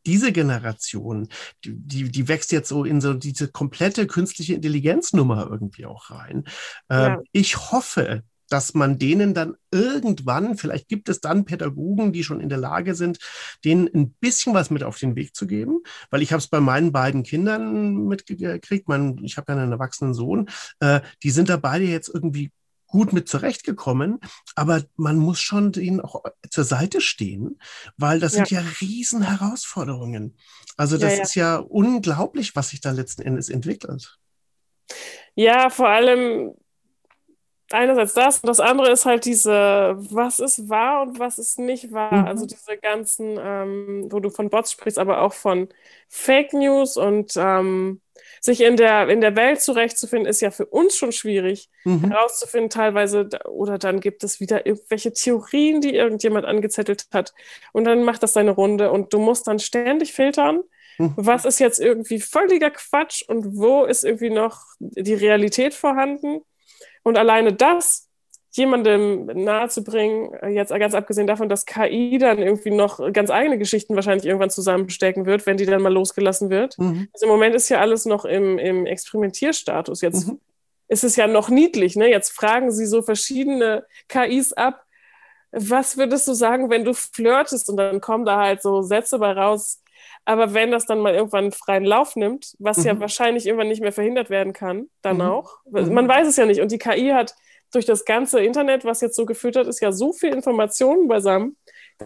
diese Generation, die, die wächst jetzt so in so diese komplette künstliche Intelligenznummer irgendwie auch rein. Äh, ja. Ich hoffe, dass man denen dann irgendwann, vielleicht gibt es dann Pädagogen, die schon in der Lage sind, denen ein bisschen was mit auf den Weg zu geben, weil ich habe es bei meinen beiden Kindern mitgekriegt, mein, ich habe ja einen erwachsenen Sohn, äh, die sind da beide jetzt irgendwie gut mit zurechtgekommen, aber man muss schon ihnen auch zur Seite stehen, weil das ja. sind ja riesen Herausforderungen. Also das ja, ja. ist ja unglaublich, was sich da letzten Endes entwickelt. Ja, vor allem einerseits das und das andere ist halt diese, was ist wahr und was ist nicht wahr. Mhm. Also diese ganzen, ähm, wo du von Bots sprichst, aber auch von Fake News und ähm, sich in der, in der Welt zurechtzufinden, ist ja für uns schon schwierig mhm. herauszufinden, teilweise. Oder dann gibt es wieder irgendwelche Theorien, die irgendjemand angezettelt hat. Und dann macht das seine Runde und du musst dann ständig filtern. Mhm. Was ist jetzt irgendwie völliger Quatsch und wo ist irgendwie noch die Realität vorhanden? Und alleine das jemandem nahezubringen, jetzt ganz abgesehen davon, dass KI dann irgendwie noch ganz eigene Geschichten wahrscheinlich irgendwann zusammenstecken wird, wenn die dann mal losgelassen wird. Mhm. Also im Moment ist ja alles noch im, im Experimentierstatus. Jetzt mhm. ist es ja noch niedlich. Ne? Jetzt fragen sie so verschiedene KIs ab, was würdest du sagen, wenn du flirtest? Und dann kommen da halt so Sätze bei raus, aber wenn das dann mal irgendwann freien Lauf nimmt, was mhm. ja wahrscheinlich irgendwann nicht mehr verhindert werden kann, dann mhm. auch. Mhm. Man weiß es ja nicht. Und die KI hat durch das ganze Internet, was jetzt so gefüttert ist, ja so viel Informationen beisammen.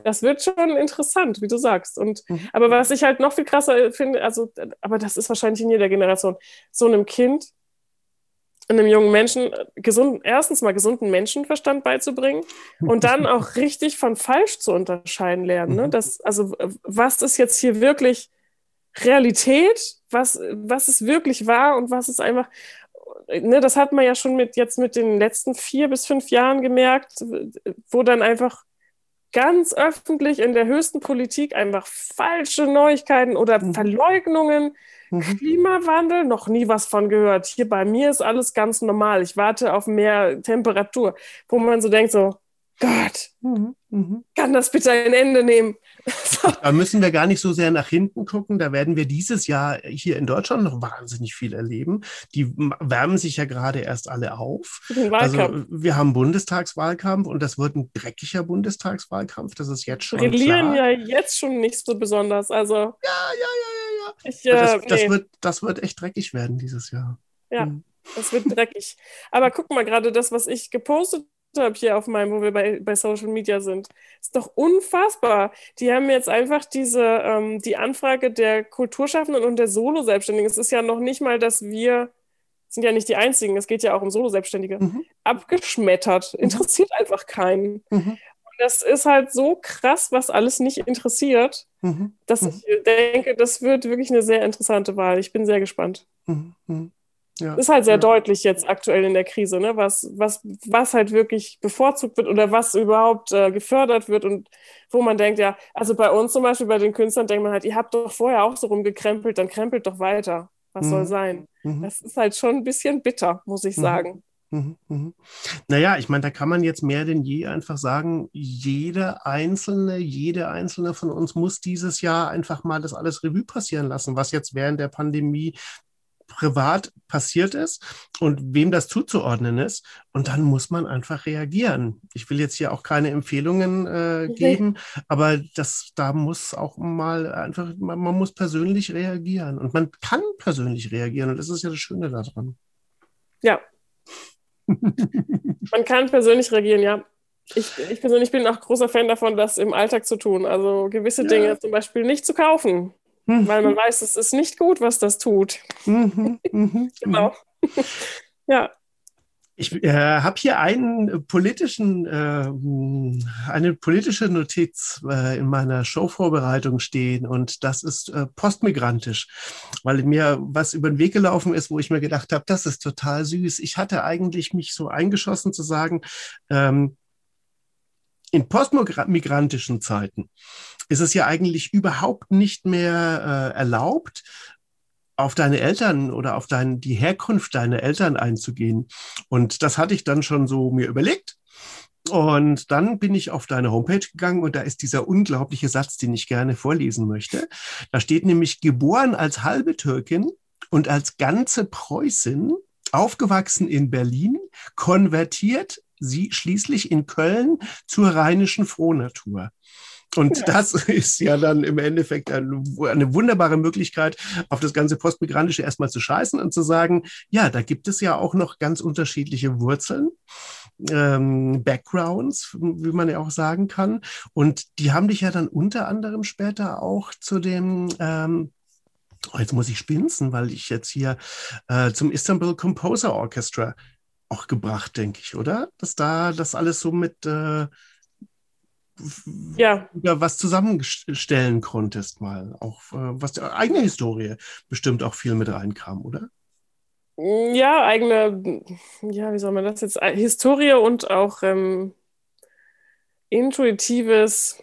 Das wird schon interessant, wie du sagst. Und mhm. aber was ich halt noch viel krasser finde, also, aber das ist wahrscheinlich in jeder Generation, so einem Kind einem jungen Menschen gesund, erstens mal gesunden Menschenverstand beizubringen und dann auch richtig von falsch zu unterscheiden lernen. Ne? Mhm. Das, also was ist jetzt hier wirklich Realität, was, was ist wirklich wahr und was ist einfach, ne, das hat man ja schon mit jetzt mit den letzten vier bis fünf Jahren gemerkt, wo dann einfach ganz öffentlich in der höchsten Politik einfach falsche Neuigkeiten oder mhm. Verleugnungen Mhm. Klimawandel, noch nie was von gehört. Hier bei mir ist alles ganz normal. Ich warte auf mehr Temperatur, wo man so denkt, so, Gott, mhm. Mhm. kann das bitte ein Ende nehmen? Da müssen wir gar nicht so sehr nach hinten gucken. Da werden wir dieses Jahr hier in Deutschland noch wahnsinnig viel erleben. Die wärmen sich ja gerade erst alle auf. Also wir haben Bundestagswahlkampf und das wird ein dreckiger Bundestagswahlkampf. Das ist jetzt schon. Wir verlieren ja jetzt schon nicht so besonders. Also ja, ja, ja, ja, ja. Ich, äh, das, das, nee. wird, das wird echt dreckig werden dieses Jahr. Ja. Mhm. Es wird dreckig. Aber guck mal, gerade das, was ich gepostet habe hier auf meinem, wo wir bei, bei Social Media sind. Ist doch unfassbar. Die haben jetzt einfach diese, ähm, die Anfrage der Kulturschaffenden und der Solo-Selbstständigen. Es ist ja noch nicht mal, dass wir, sind ja nicht die Einzigen, es geht ja auch um Solo-Selbstständige, mhm. abgeschmettert. Mhm. Interessiert einfach keinen. Mhm. Das ist halt so krass, was alles nicht interessiert, mhm. dass mhm. ich denke, das wird wirklich eine sehr interessante Wahl. Ich bin sehr gespannt. Mhm. Ja. Ist halt sehr ja. deutlich jetzt aktuell in der Krise, ne? was, was, was halt wirklich bevorzugt wird oder was überhaupt äh, gefördert wird und wo man denkt, ja, also bei uns zum Beispiel, bei den Künstlern denkt man halt, ihr habt doch vorher auch so rumgekrempelt, dann krempelt doch weiter. Was mhm. soll sein? Mhm. Das ist halt schon ein bisschen bitter, muss ich mhm. sagen. Mhm, mhm. Naja, ich meine, da kann man jetzt mehr denn je einfach sagen, jeder Einzelne, jede Einzelne von uns muss dieses Jahr einfach mal das alles Revue passieren lassen, was jetzt während der Pandemie privat passiert ist und wem das zuzuordnen ist. Und dann muss man einfach reagieren. Ich will jetzt hier auch keine Empfehlungen äh, geben, aber das, da muss auch mal einfach, man, man muss persönlich reagieren. Und man kann persönlich reagieren. Und das ist ja das Schöne daran. Ja, man kann persönlich reagieren, ja. Ich, ich, persönlich bin auch großer Fan davon, das im Alltag zu tun. Also gewisse ja. Dinge zum Beispiel nicht zu kaufen, mhm. weil man weiß, es ist nicht gut, was das tut. Mhm. Mhm. genau. ja. Ich äh, habe hier einen politischen, äh, eine politische Notiz äh, in meiner Showvorbereitung stehen und das ist äh, postmigrantisch, weil mir was über den Weg gelaufen ist, wo ich mir gedacht habe, das ist total süß. Ich hatte eigentlich mich so eingeschossen zu sagen, ähm, in postmigrantischen Zeiten ist es ja eigentlich überhaupt nicht mehr äh, erlaubt, auf deine Eltern oder auf dein, die Herkunft deiner Eltern einzugehen. Und das hatte ich dann schon so mir überlegt. Und dann bin ich auf deine Homepage gegangen und da ist dieser unglaubliche Satz, den ich gerne vorlesen möchte. Da steht nämlich geboren als halbe Türkin und als ganze Preußin, aufgewachsen in Berlin, konvertiert sie schließlich in Köln zur rheinischen Frohnatur. Und ja. das ist ja dann im Endeffekt eine, eine, wunderbare Möglichkeit, auf das ganze Postmigrantische erstmal zu scheißen und zu sagen, ja, da gibt es ja auch noch ganz unterschiedliche Wurzeln. Ähm, Backgrounds, wie man ja auch sagen kann. Und die haben dich ja dann unter anderem später auch zu dem ähm, Oh, jetzt muss ich spinsen, weil ich jetzt hier äh, zum Istanbul Composer Orchestra auch gebracht, denke ich, oder? Dass da das alles so mit äh, ja. was zusammenstellen konntest, mal. Auch äh, was die eigene Historie bestimmt auch viel mit reinkam, oder? Ja, eigene, ja, wie soll man das jetzt? Historie und auch ähm, intuitives.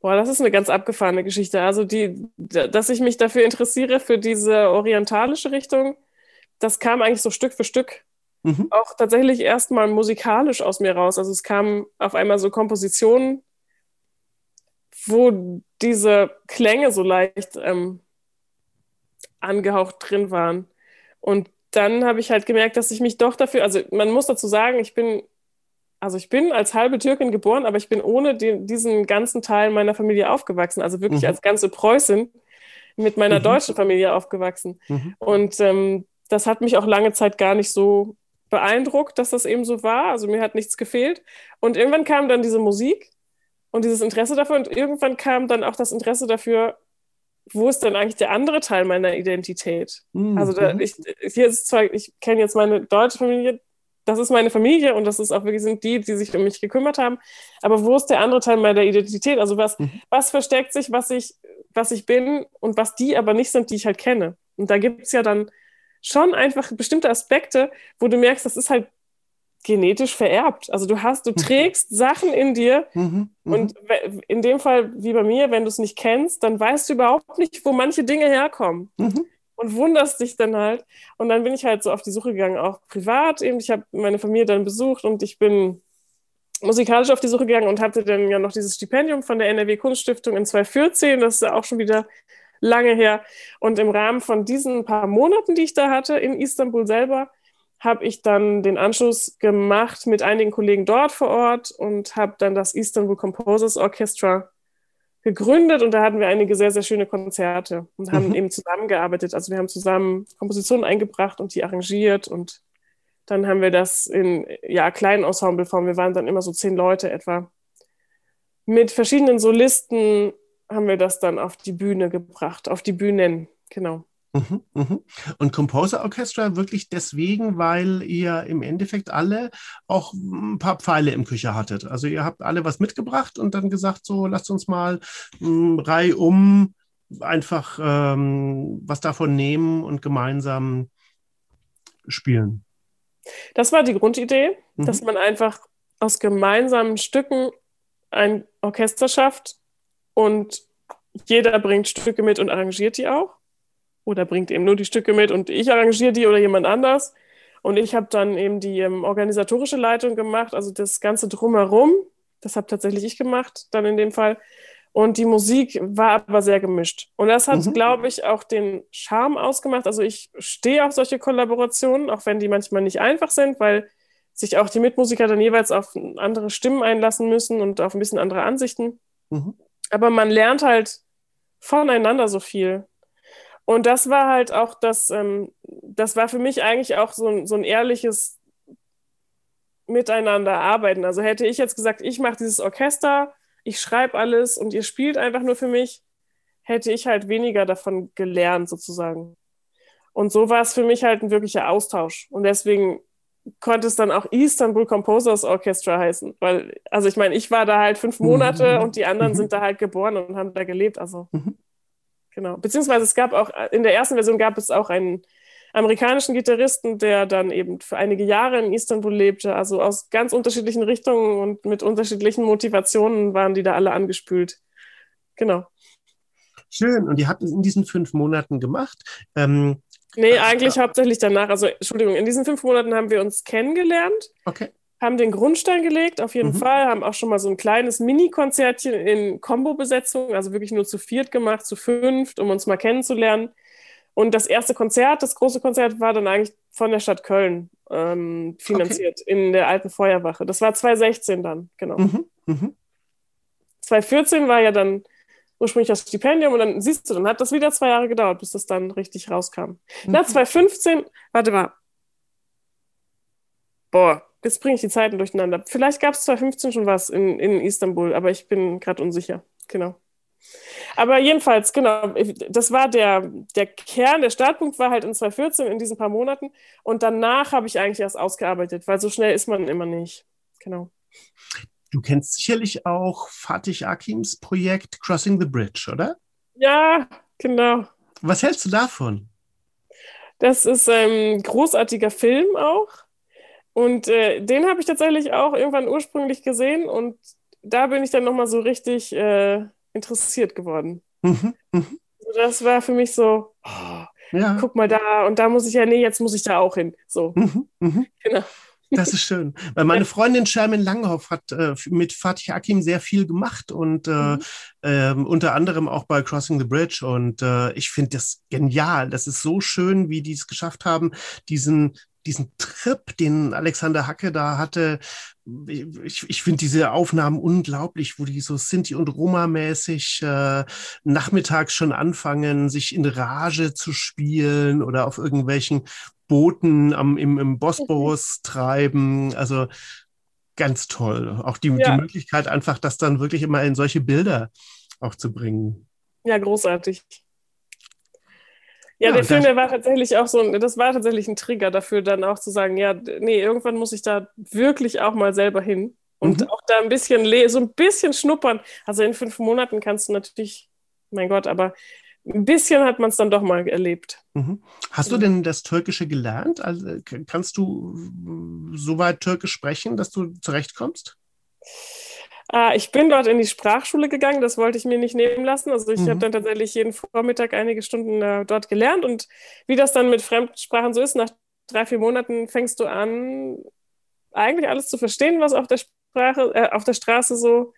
Boah, das ist eine ganz abgefahrene Geschichte. Also, die, dass ich mich dafür interessiere, für diese orientalische Richtung, das kam eigentlich so Stück für Stück mhm. auch tatsächlich erstmal musikalisch aus mir raus. Also es kamen auf einmal so Kompositionen, wo diese Klänge so leicht ähm, angehaucht drin waren. Und dann habe ich halt gemerkt, dass ich mich doch dafür, also man muss dazu sagen, ich bin, also ich bin als halbe Türkin geboren, aber ich bin ohne die, diesen ganzen Teil meiner Familie aufgewachsen, also wirklich mhm. als ganze Preußin mit meiner mhm. deutschen Familie aufgewachsen. Mhm. Und ähm, das hat mich auch lange Zeit gar nicht so beeindruckt, dass das eben so war. Also mir hat nichts gefehlt. Und irgendwann kam dann diese Musik und dieses Interesse dafür und irgendwann kam dann auch das Interesse dafür, wo ist denn eigentlich der andere Teil meiner Identität? Mhm. Also da, ich, hier ist zwar, ich kenne jetzt meine deutsche Familie, das ist meine Familie und das ist auch wirklich sind die, die sich um mich gekümmert haben. Aber wo ist der andere Teil meiner Identität? Also was, mhm. was versteckt sich, was ich, was ich bin und was die aber nicht sind, die ich halt kenne? Und da gibt es ja dann schon einfach bestimmte Aspekte, wo du merkst, das ist halt genetisch vererbt. Also du hast, du mhm. trägst Sachen in dir mhm, mhm. und in dem Fall wie bei mir, wenn du es nicht kennst, dann weißt du überhaupt nicht, wo manche Dinge herkommen mhm. und wunderst dich dann halt. Und dann bin ich halt so auf die Suche gegangen, auch privat eben. Ich habe meine Familie dann besucht und ich bin musikalisch auf die Suche gegangen und hatte dann ja noch dieses Stipendium von der NRW Kunststiftung in 2014. Das ist auch schon wieder lange her. Und im Rahmen von diesen paar Monaten, die ich da hatte in Istanbul selber, habe ich dann den Anschluss gemacht mit einigen Kollegen dort vor Ort und habe dann das Istanbul Composers Orchestra gegründet und da hatten wir einige sehr, sehr schöne Konzerte und haben mhm. eben zusammengearbeitet. Also wir haben zusammen Kompositionen eingebracht und die arrangiert und dann haben wir das in ja, kleinen Ensembleform. Wir waren dann immer so zehn Leute etwa. Mit verschiedenen Solisten haben wir das dann auf die Bühne gebracht, auf die Bühnen, genau. Mhm, mhm. Und Composer Orchestra wirklich deswegen, weil ihr im Endeffekt alle auch ein paar Pfeile im Küche hattet. Also ihr habt alle was mitgebracht und dann gesagt, so lasst uns mal ähm, reihum einfach ähm, was davon nehmen und gemeinsam spielen. Das war die Grundidee, mhm. dass man einfach aus gemeinsamen Stücken ein Orchester schafft, und jeder bringt Stücke mit und arrangiert die auch. oder bringt eben nur die Stücke mit und ich arrangiere die oder jemand anders. Und ich habe dann eben die ähm, organisatorische Leitung gemacht, also das Ganze drumherum. Das habe tatsächlich ich gemacht, dann in dem Fall. Und die Musik war aber sehr gemischt. Und das hat, mhm. glaube ich, auch den Charme ausgemacht. Also ich stehe auf solche Kollaborationen, auch wenn die manchmal nicht einfach sind, weil sich auch die Mitmusiker dann jeweils auf andere Stimmen einlassen müssen und auf ein bisschen andere Ansichten. Mhm. Aber man lernt halt voneinander so viel. Und das war halt auch das, ähm, das war für mich eigentlich auch so ein, so ein ehrliches Miteinander arbeiten. Also hätte ich jetzt gesagt, ich mache dieses Orchester, ich schreibe alles und ihr spielt einfach nur für mich, hätte ich halt weniger davon gelernt sozusagen. Und so war es für mich halt ein wirklicher Austausch. Und deswegen konnte es dann auch Istanbul Composers Orchestra heißen. Weil, also ich meine, ich war da halt fünf Monate mhm. und die anderen mhm. sind da halt geboren und haben da gelebt. Also mhm. genau. Beziehungsweise es gab auch, in der ersten Version gab es auch einen amerikanischen Gitarristen, der dann eben für einige Jahre in Istanbul lebte. Also aus ganz unterschiedlichen Richtungen und mit unterschiedlichen Motivationen waren die da alle angespült. Genau. Schön. Und ihr habt es in diesen fünf Monaten gemacht. Ähm, Nee, eigentlich hauptsächlich danach. Also, Entschuldigung, in diesen fünf Monaten haben wir uns kennengelernt. Okay. Haben den Grundstein gelegt, auf jeden mhm. Fall. Haben auch schon mal so ein kleines Mini-Konzertchen in Kombo-Besetzung, also wirklich nur zu viert gemacht, zu fünft, um uns mal kennenzulernen. Und das erste Konzert, das große Konzert, war dann eigentlich von der Stadt Köln ähm, finanziert okay. in der alten Feuerwache. Das war 2016 dann, genau. Mhm. Mhm. 2014 war ja dann ursprünglich das Stipendium und dann siehst du, dann hat das wieder zwei Jahre gedauert, bis das dann richtig rauskam. Mhm. Na, 2015, warte mal. Boah, jetzt bringe ich die Zeiten durcheinander. Vielleicht gab es 2015 schon was in, in Istanbul, aber ich bin gerade unsicher. Genau. Aber jedenfalls, genau, das war der, der Kern, der Startpunkt war halt in 2014, in diesen paar Monaten. Und danach habe ich eigentlich erst ausgearbeitet, weil so schnell ist man immer nicht. Genau. Du kennst sicherlich auch Fatih Akims Projekt Crossing the Bridge, oder? Ja, genau. Was hältst du davon? Das ist ein großartiger Film auch. Und äh, den habe ich tatsächlich auch irgendwann ursprünglich gesehen und da bin ich dann nochmal so richtig äh, interessiert geworden. Mhm, mh. also das war für mich so, oh, ja. guck mal da und da muss ich ja, nee, jetzt muss ich da auch hin. So. Mhm, mh. Genau. Das ist schön. Weil meine Freundin Sherman Langhoff hat äh, mit Fatih Akim sehr viel gemacht und äh, mhm. äh, unter anderem auch bei Crossing the Bridge. Und äh, ich finde das genial. Das ist so schön, wie die es geschafft haben, diesen diesen Trip, den Alexander Hacke da hatte, ich, ich finde diese Aufnahmen unglaublich, wo die so Sinti und Roma-mäßig äh, nachmittags schon anfangen, sich in Rage zu spielen oder auf irgendwelchen Booten am, im, im Bosporus treiben. Also ganz toll. Auch die, ja. die Möglichkeit, einfach das dann wirklich immer in solche Bilder auch zu bringen. Ja, großartig. Ja, ja der Film, der war tatsächlich auch so, ein, das war tatsächlich ein Trigger dafür, dann auch zu sagen, ja, nee, irgendwann muss ich da wirklich auch mal selber hin und mhm. auch da ein bisschen, so ein bisschen schnuppern. Also in fünf Monaten kannst du natürlich, mein Gott, aber ein bisschen hat man es dann doch mal erlebt. Mhm. Hast du denn das Türkische gelernt? Also, kannst du so weit Türkisch sprechen, dass du zurechtkommst? Ah, ich bin dort in die Sprachschule gegangen, das wollte ich mir nicht nehmen lassen. Also ich mhm. habe dann tatsächlich jeden Vormittag einige Stunden äh, dort gelernt und wie das dann mit Fremdsprachen so ist, nach drei, vier Monaten fängst du an, eigentlich alles zu verstehen, was auf der Sprache, äh, auf der Straße so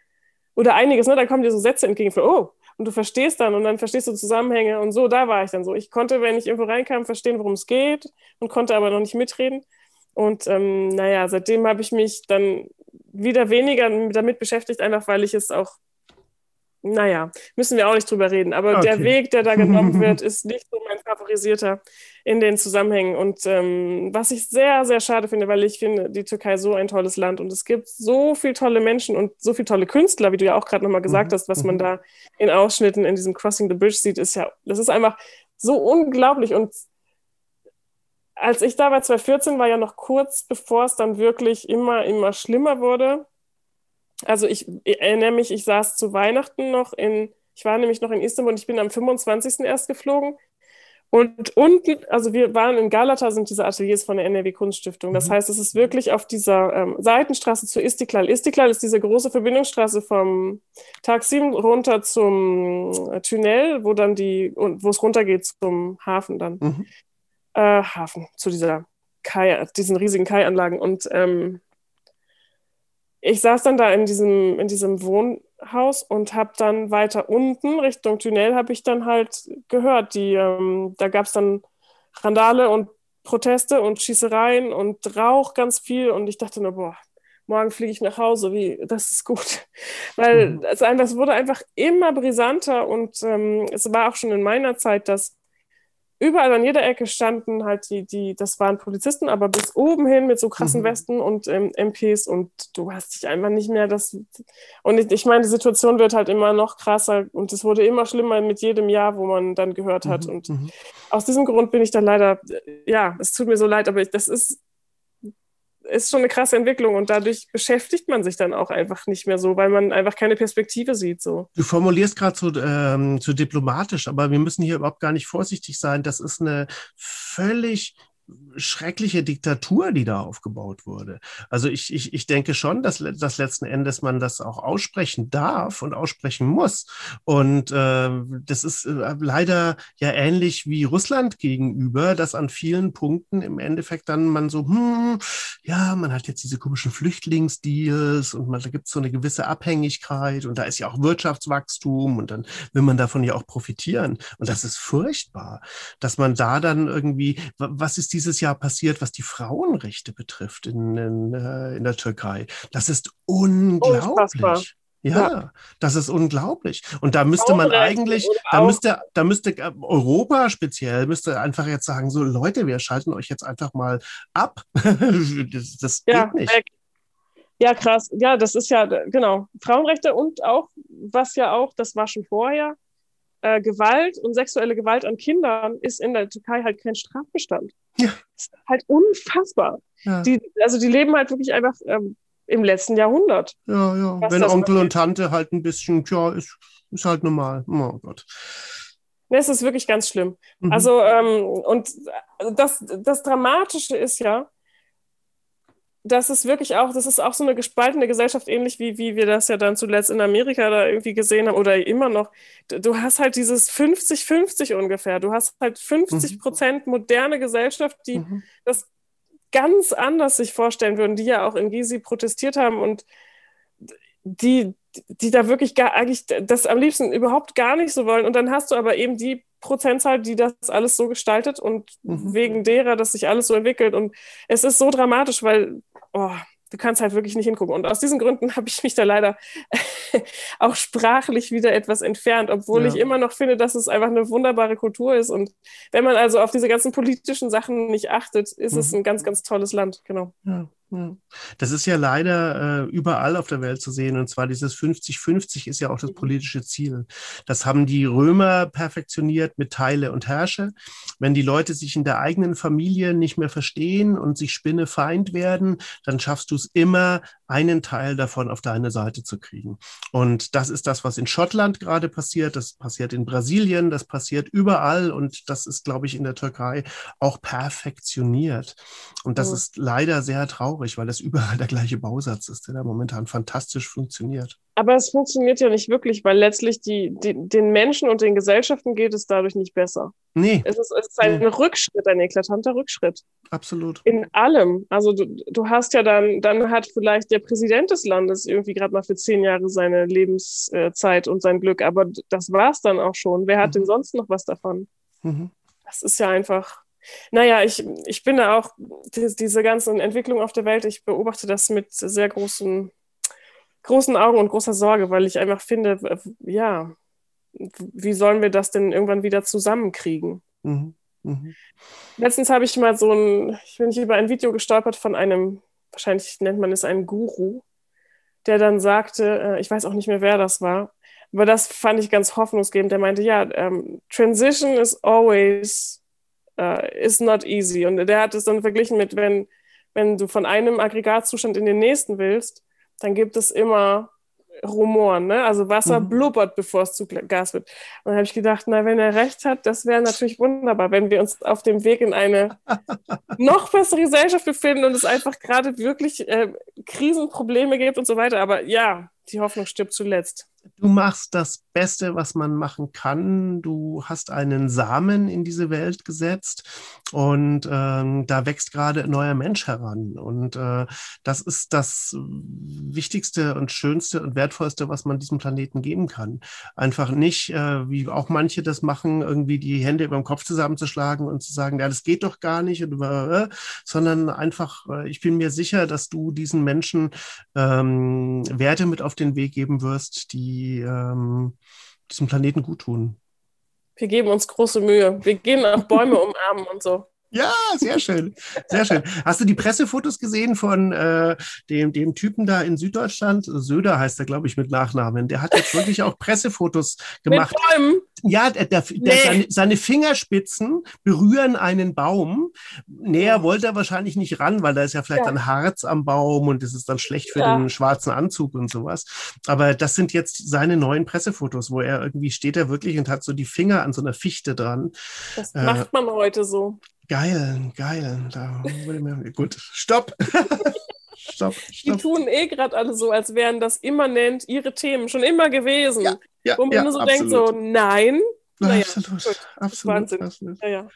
oder einiges, ne? Da kommen dir so Sätze entgegen für, oh, und du verstehst dann und dann verstehst du Zusammenhänge und so, da war ich dann so. Ich konnte, wenn ich irgendwo reinkam, verstehen, worum es geht und konnte aber noch nicht mitreden. Und ähm, naja, seitdem habe ich mich dann wieder weniger damit beschäftigt, einfach weil ich es auch, naja, müssen wir auch nicht drüber reden. Aber okay. der Weg, der da genommen wird, ist nicht so mein favorisierter in den Zusammenhängen. Und ähm, was ich sehr, sehr schade finde, weil ich finde die Türkei so ein tolles Land und es gibt so viele tolle Menschen und so viele tolle Künstler, wie du ja auch gerade nochmal gesagt mhm. hast, was man mhm. da in Ausschnitten in diesem Crossing the Bridge sieht, ist ja, das ist einfach so unglaublich und als ich da war, 2014, war ja noch kurz bevor es dann wirklich immer, immer schlimmer wurde. Also ich, ich erinnere mich, ich saß zu Weihnachten noch in, ich war nämlich noch in Istanbul und ich bin am 25. erst geflogen. Und unten, also wir waren in Galata, sind diese Ateliers von der NRW Kunststiftung. Das mhm. heißt, es ist wirklich auf dieser ähm, Seitenstraße zu Istiklal. Istiklal ist diese große Verbindungsstraße vom Taksim runter zum äh, Tunnel, wo dann die, wo es runtergeht zum Hafen dann. Mhm. Äh, Hafen, zu dieser Kai, diesen riesigen Kai-Anlagen. Und ähm, ich saß dann da in diesem, in diesem Wohnhaus und habe dann weiter unten Richtung Tunnel habe ich dann halt gehört, die, ähm, da gab es dann Randale und Proteste und Schießereien und Rauch ganz viel und ich dachte nur, boah, morgen fliege ich nach Hause, wie, das ist gut. Weil mhm. es, es wurde einfach immer brisanter und ähm, es war auch schon in meiner Zeit, dass überall an jeder Ecke standen halt die, die, das waren Polizisten, aber bis oben hin mit so krassen mhm. Westen und ähm, MPs und du hast dich einfach nicht mehr das. Und ich, ich meine, die Situation wird halt immer noch krasser und es wurde immer schlimmer mit jedem Jahr, wo man dann gehört hat. Mhm. Und mhm. aus diesem Grund bin ich dann leider, ja, es tut mir so leid, aber ich, das ist ist schon eine krasse Entwicklung und dadurch beschäftigt man sich dann auch einfach nicht mehr so, weil man einfach keine Perspektive sieht. So. Du formulierst gerade so, ähm, so diplomatisch, aber wir müssen hier überhaupt gar nicht vorsichtig sein. Das ist eine völlig schreckliche Diktatur, die da aufgebaut wurde. Also ich, ich, ich denke schon, dass, dass letzten Endes man das auch aussprechen darf und aussprechen muss. Und äh, das ist äh, leider ja ähnlich wie Russland gegenüber, dass an vielen Punkten im Endeffekt dann man so, hm, ja, man hat jetzt diese komischen Flüchtlingsdeals und man, da gibt es so eine gewisse Abhängigkeit und da ist ja auch Wirtschaftswachstum und dann will man davon ja auch profitieren. Und das ist furchtbar, dass man da dann irgendwie, was ist die dieses Jahr passiert, was die Frauenrechte betrifft in, in, äh, in der Türkei. Das ist unglaublich. Ja, ja, das ist unglaublich. Und da müsste man eigentlich, da müsste, da müsste äh, Europa speziell, müsste einfach jetzt sagen, so Leute, wir schalten euch jetzt einfach mal ab. das, das ja, geht nicht. Ja, krass. Ja, das ist ja, genau. Frauenrechte und auch, was ja auch, das war schon vorher, äh, Gewalt und sexuelle Gewalt an Kindern ist in der Türkei halt kein Strafbestand. Ja. Das ist halt unfassbar. Ja. Die, also die leben halt wirklich einfach ähm, im letzten Jahrhundert. Ja, ja. Wenn Onkel und Tante halt ein bisschen, tja, ist, ist halt normal. Oh Gott. Es ist wirklich ganz schlimm. Mhm. Also, ähm, und das, das Dramatische ist ja, das ist wirklich auch, das ist auch so eine gespaltene Gesellschaft, ähnlich wie, wie wir das ja dann zuletzt in Amerika da irgendwie gesehen haben oder immer noch. Du hast halt dieses 50-50 ungefähr. Du hast halt 50 mhm. Prozent moderne Gesellschaft, die mhm. das ganz anders sich vorstellen würden, die ja auch in Gizi protestiert haben und die, die da wirklich gar, eigentlich das am liebsten überhaupt gar nicht so wollen. Und dann hast du aber eben die Prozentzahl, die das alles so gestaltet und mhm. wegen derer, dass sich alles so entwickelt. Und es ist so dramatisch, weil oh, du kannst halt wirklich nicht hingucken. Und aus diesen Gründen habe ich mich da leider auch sprachlich wieder etwas entfernt, obwohl ja. ich immer noch finde, dass es einfach eine wunderbare Kultur ist. Und wenn man also auf diese ganzen politischen Sachen nicht achtet, ist mhm. es ein ganz, ganz tolles Land. Genau. Ja. Das ist ja leider äh, überall auf der Welt zu sehen. Und zwar dieses 50-50 ist ja auch das politische Ziel. Das haben die Römer perfektioniert mit Teile und Herrsche. Wenn die Leute sich in der eigenen Familie nicht mehr verstehen und sich Spinnefeind werden, dann schaffst du es immer, einen Teil davon auf deine Seite zu kriegen. Und das ist das, was in Schottland gerade passiert. Das passiert in Brasilien, das passiert überall. Und das ist, glaube ich, in der Türkei auch perfektioniert. Und das oh. ist leider sehr traurig, weil das überall der gleiche Bausatz ist, der da momentan fantastisch funktioniert. Aber es funktioniert ja nicht wirklich, weil letztlich die, die, den Menschen und den Gesellschaften geht es dadurch nicht besser. Nee. Es ist, es ist ein nee. Rückschritt, ein eklatanter Rückschritt. Absolut. In allem. Also du, du hast ja dann, dann hat vielleicht der Präsident des Landes irgendwie gerade mal für zehn Jahre seine Lebenszeit und sein Glück, aber das war es dann auch schon. Wer hat mhm. denn sonst noch was davon? Mhm. Das ist ja einfach. Naja, ich, ich bin da auch, diese ganzen Entwicklungen auf der Welt, ich beobachte das mit sehr großen großen Augen und großer Sorge, weil ich einfach finde, ja, wie sollen wir das denn irgendwann wieder zusammenkriegen? Mhm. Mhm. Letztens habe ich mal so ein, ich bin über ein Video gestolpert von einem, wahrscheinlich nennt man es einen Guru, der dann sagte, äh, ich weiß auch nicht mehr, wer das war, aber das fand ich ganz hoffnungsgebend. Der meinte, ja, um, ähm, Transition is always uh, is not easy. Und der hat es dann verglichen mit, wenn, wenn du von einem Aggregatzustand in den nächsten willst, dann gibt es immer rumoren, ne? Also Wasser mhm. blubbert, bevor es zu Gas wird. Und dann habe ich gedacht, na, wenn er recht hat, das wäre natürlich wunderbar, wenn wir uns auf dem Weg in eine noch bessere Gesellschaft befinden und es einfach gerade wirklich äh, Krisenprobleme gibt und so weiter. Aber ja, die Hoffnung stirbt zuletzt. Du machst das Beste, was man machen kann. Du hast einen Samen in diese Welt gesetzt und ähm, da wächst gerade ein neuer Mensch heran. Und äh, das ist das Wichtigste und Schönste und Wertvollste, was man diesem Planeten geben kann. Einfach nicht, äh, wie auch manche das machen, irgendwie die Hände über den Kopf zusammenzuschlagen und zu sagen, ja, das geht doch gar nicht, und, äh, sondern einfach, äh, ich bin mir sicher, dass du diesen Menschen ähm, Werte mit auf den Weg geben wirst, die ähm, diesem Planeten gut tun. Wir geben uns große Mühe. Wir gehen auch Bäume umarmen und so. Ja, sehr schön. Sehr schön. Hast du die Pressefotos gesehen von äh, dem, dem Typen da in Süddeutschland? Söder heißt er, glaube ich, mit Nachnamen. Der hat jetzt wirklich auch Pressefotos gemacht. Mit Bäumen? Ja, der, der, nee. seine, seine, Fingerspitzen berühren einen Baum. Näher wollte er wahrscheinlich nicht ran, weil da ist ja vielleicht ja. ein Harz am Baum und das ist dann schlecht für ja. den schwarzen Anzug und sowas. Aber das sind jetzt seine neuen Pressefotos, wo er irgendwie steht er wirklich und hat so die Finger an so einer Fichte dran. Das äh, macht man heute so. Geil, geil. Da mir, gut, stopp. stopp, stopp. Die tun eh gerade alle so, als wären das immanent ihre Themen schon immer gewesen. Ja, ja, Wo man ja, nur so absolut. denkt, so, nein. Naja, absolut, gut, absolut, absolut. Ja, ja.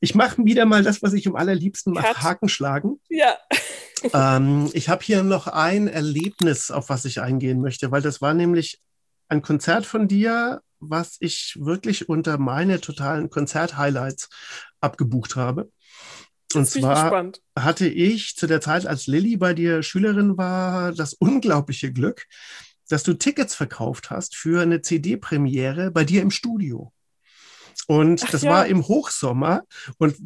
Ich mache wieder mal das, was ich am allerliebsten mache, Haken schlagen. Ja. ähm, ich habe hier noch ein Erlebnis, auf was ich eingehen möchte, weil das war nämlich ein Konzert von dir, was ich wirklich unter meine totalen Konzert-Highlights abgebucht habe. Und zwar hatte ich zu der Zeit, als Lilly bei dir Schülerin war, das unglaubliche Glück, dass du Tickets verkauft hast für eine CD-Premiere bei dir im Studio. Und Ach, das ja. war im Hochsommer. Und